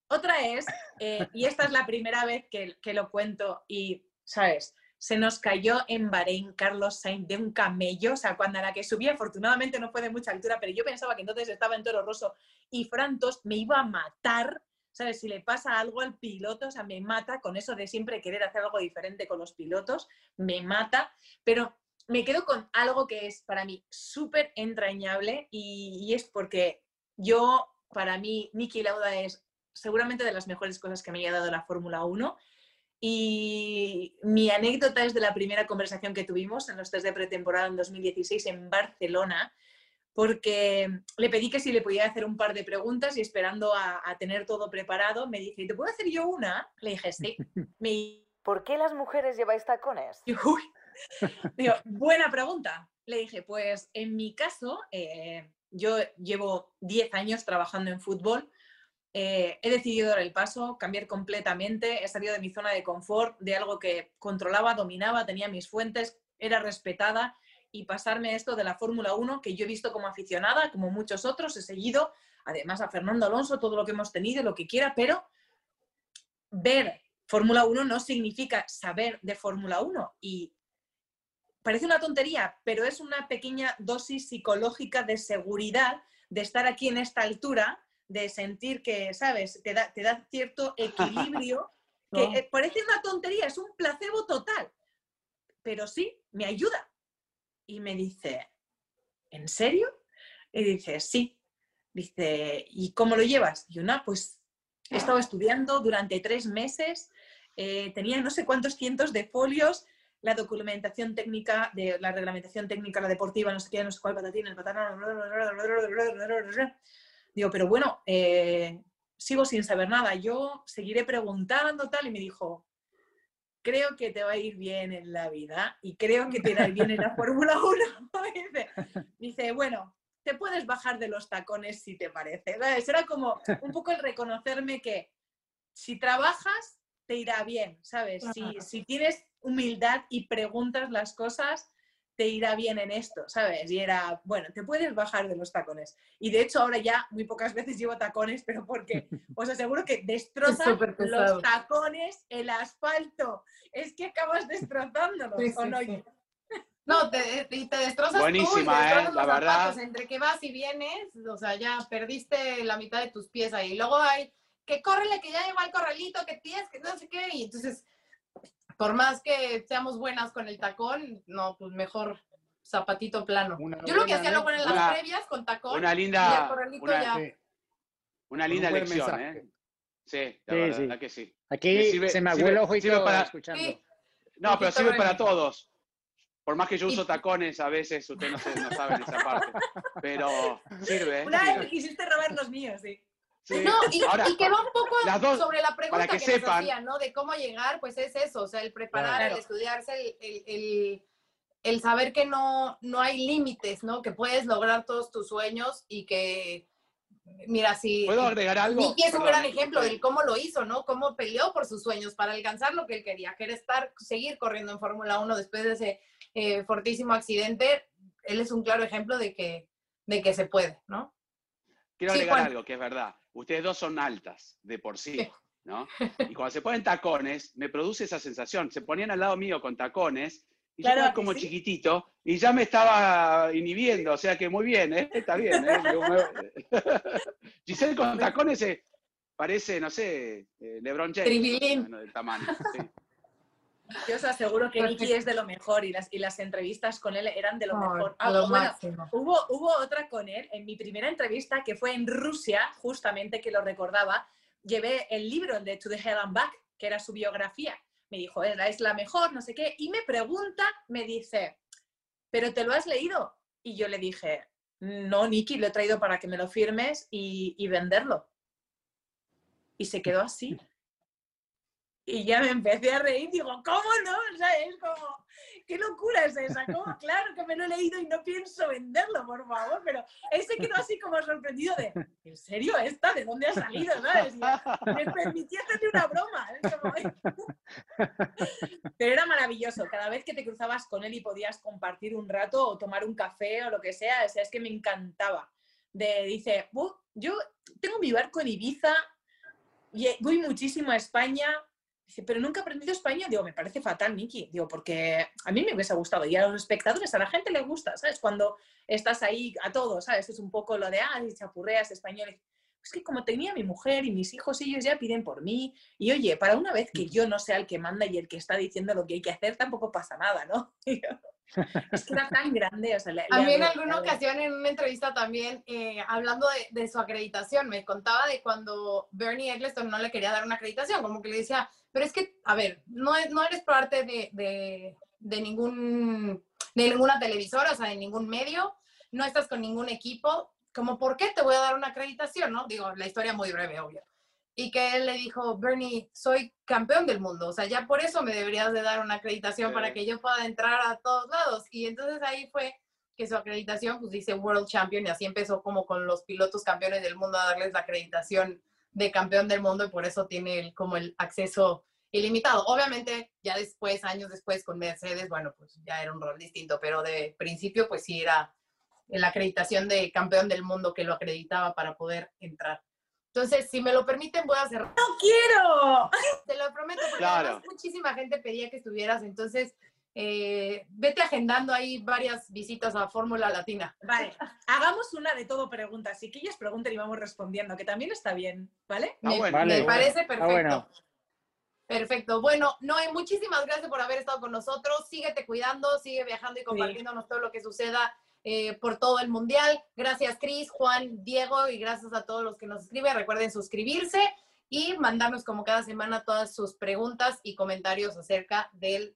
Otra es, eh, y esta es la primera vez que, que lo cuento, y, ¿sabes? Se nos cayó en Bahrein Carlos Sainz de un camello, o sea, cuando a la que subí, afortunadamente no fue de mucha altura, pero yo pensaba que entonces estaba en Toro Rosso y Frantos me iba a matar, ¿sabes? Si le pasa algo al piloto, o sea, me mata con eso de siempre querer hacer algo diferente con los pilotos, me mata, pero me quedo con algo que es para mí súper entrañable y, y es porque yo, para mí, Niki Lauda es seguramente de las mejores cosas que me haya dado la Fórmula 1. Y mi anécdota es de la primera conversación que tuvimos en los test de pretemporada en 2016 en Barcelona, porque le pedí que si le podía hacer un par de preguntas y esperando a, a tener todo preparado, me dice, ¿te puedo hacer yo una? Le dije, sí. Me ¿Por qué las mujeres lleváis tacones? y, uy, buena pregunta. Le dije, pues en mi caso, eh, yo llevo 10 años trabajando en fútbol. eh, he decidido dar el paso, cambiar completamente. He salido de mi zona de confort, de algo que controlaba, dominaba, tenía mis fuentes, era respetada y pasarme esto de la Fórmula 1, que yo he visto como aficionada, como muchos otros, he seguido, además a Fernando Alonso, todo lo que hemos tenido, lo que quiera, pero ver Fórmula 1 no significa saber de Fórmula 1 y parece una tontería, pero es una pequeña dosis psicológica de seguridad de estar aquí en esta altura, de sentir que, ¿sabes? Te da, te da cierto equilibrio, que No. eh, parece una tontería, es un placebo total, pero sí, me ayuda. Y me dice, ¿en serio? Y dice, sí. Dice, ¿y cómo lo llevas? Y una, pues He estado estudiando durante tres meses, eh, tenía no sé cuántos cientos de folios, la documentación técnica, de la reglamentación técnica, la deportiva, no sé qué, no sé cuál, patatín, el patán. Digo, pero bueno, eh, sigo sin saber nada, yo seguiré preguntando tal, y me dijo, creo que te va a ir bien en la vida y creo que te irá bien en la Fórmula 1. dice, dice, bueno, te puedes bajar de los tacones si te parece. ¿sabes? Era como un poco el reconocerme que si trabajas, te irá bien, ¿sabes? Si, si tienes humildad y preguntas las cosas, te irá bien en esto, ¿sabes? Y era, bueno, te puedes bajar de los tacones. Y de hecho ahora ya muy pocas veces llevo tacones, pero porque os aseguro que destrozan los tacones, el asfalto. Es que acabas destrozándolos, Sí, ¿o sí, no? sí. No, te, y te destrozas tú y te Buenísima, destrozas ¿eh? los La verdad. zapatos. Entre que vas y vienes, o sea, ya perdiste la mitad de tus pies ahí. Luego hay que córrele, que ya llegó al corralito, que tienes, que no sé qué. Y entonces, por más que seamos buenas con el tacón, no, pues mejor zapatito plano. Una Yo lo que hacía luego en las Una- previas con tacón. Una y el linda, una, ya. Sí, una linda un lección, mensaje. ¿eh? Sí, la Sí, verdad, sí. la que sí. Aquí sirve- se me el ojo y sirve todo para- escuchando. Sí. No, pero sirve para todos. Por más que yo uso tacones, a veces ustedes no, no saben esa parte. Pero sirve. ¿eh? Una vez me quisiste robar los míos, sí. Sí. No, y, Ahora, y que va un poco las dos, sobre la pregunta para que que, nos sepan. hacían, ¿no? De cómo llegar, pues es eso, o sea, el preparar, Claro. el estudiarse, el, el- el- el saber que no, no hay límites, ¿no? Que puedes lograr todos tus sueños y que, mira, si... ¿puedo agregar algo? Miki es un gran ejemplo del cómo lo hizo, ¿no? Cómo peleó por sus sueños para alcanzar lo que él quería, que era estar, seguir corriendo en Fórmula 1 después de ese eh, fortísimo accidente. Él es un claro ejemplo de que, de que se puede, ¿no? Quiero agregar algo, que es verdad. Ustedes dos son altas de por sí, Sí. ¿no? Y cuando se ponen tacones, me produce esa sensación. Se ponían al lado mío con tacones y Claro, yo ¿a era que como sí? chiquitito y ya me estaba inhibiendo. O sea que muy bien, ¿eh? Está bien, ¿eh? Giselle con tacones eh, parece, no sé, eh, LeBron James. Tribilín. Bueno, del tamaño. Yo os aseguro que. Nicky es de lo mejor y las, y las entrevistas con él eran de lo mejor. Ah, lo bueno, hubo, hubo otra con él en mi primera entrevista que fue en Rusia, justamente que lo recordaba. Llevé el libro el de To the Hell and Back, que era su biografía. Me dijo, "Ella es la mejor, no sé qué. Y me pregunta, me dice, ¿pero te lo has leído? Y yo le dije, no, Nicky, lo he traído para que me lo firmes y, y venderlo. Y se quedó así. Y ya me empecé a reír, digo, ¿cómo no? O sea, es como, ¿qué locura es esa? ¿Cómo? Claro que me lo he leído y no pienso venderlo, por favor, pero él se quedó así como sorprendido de, ¿en serio esta? ¿De dónde ha salido? ¿Sabes? Y me permití hacerle una broma. Es como, pero era maravilloso, cada vez que te cruzabas con él y podías compartir un rato o tomar un café o lo que sea, o sea, es que me encantaba. De, dice, "Bu, yo tengo mi barco en Ibiza, y voy muchísimo a España, Dice, pero nunca he aprendido español. Digo, me parece fatal, Miki. Digo, porque a mí me hubiese gustado. Y a los espectadores, a la gente le gusta, ¿sabes? Cuando estás ahí a todos, ¿sabes? Es un poco lo de, ah, y chapurreas español. Es que como tenía mi mujer y mis hijos, ellos ya piden por mí. Y oye, para una vez que yo no sea el que manda y el que está diciendo lo que hay que hacer, tampoco pasa nada, ¿no? Es que era tan grande. O sea, le- A mí en alguna ocasión, en una entrevista también, eh, hablando de, de su acreditación, me contaba de cuando Bernie Eccleston no le quería dar una acreditación, como que le decía, pero es que, a ver, no, no eres parte de, de, de ningún, de ninguna televisora, o sea, de ningún medio, no estás con ningún equipo, como, ¿por qué te voy a dar una acreditación, no? Digo, la historia muy breve, obvio. Y que él le dijo, Bernie, soy campeón del mundo, o sea, ya por eso me deberías de dar una acreditación Sí. para que yo pueda entrar a todos lados. Y entonces ahí fue que su acreditación, pues dice World Champion, y así empezó como con los pilotos campeones del mundo a darles la acreditación de campeón del mundo, y por eso tiene el- como el acceso ilimitado. Obviamente, ya después, años después, con Mercedes, bueno, pues ya era un rol distinto, pero de principio, pues sí era la acreditación de campeón del mundo que lo acreditaba para poder entrar. Entonces, si me lo permiten, voy a cerrar. ¡No quiero! Te lo prometo, porque Claro. muchísima gente pedía que estuvieras, entonces eh, vete agendando ahí varias visitas a Fórmula Latina. Vale, hagamos una de todo preguntas. Y que ellos pregunten y vamos respondiendo, que también está bien, ¿vale? Está me bueno. Vale, me bueno. parece Está perfecto. bueno. Perfecto. Bueno, Noé, muchísimas gracias por haber estado con nosotros. Síguete cuidando, sigue viajando y compartiéndonos todo lo que suceda eh, por todo el mundial. Gracias, Cris, Juan, Diego, y gracias a todos los que nos escriben. Recuerden suscribirse y mandarnos como cada semana todas sus preguntas y comentarios acerca del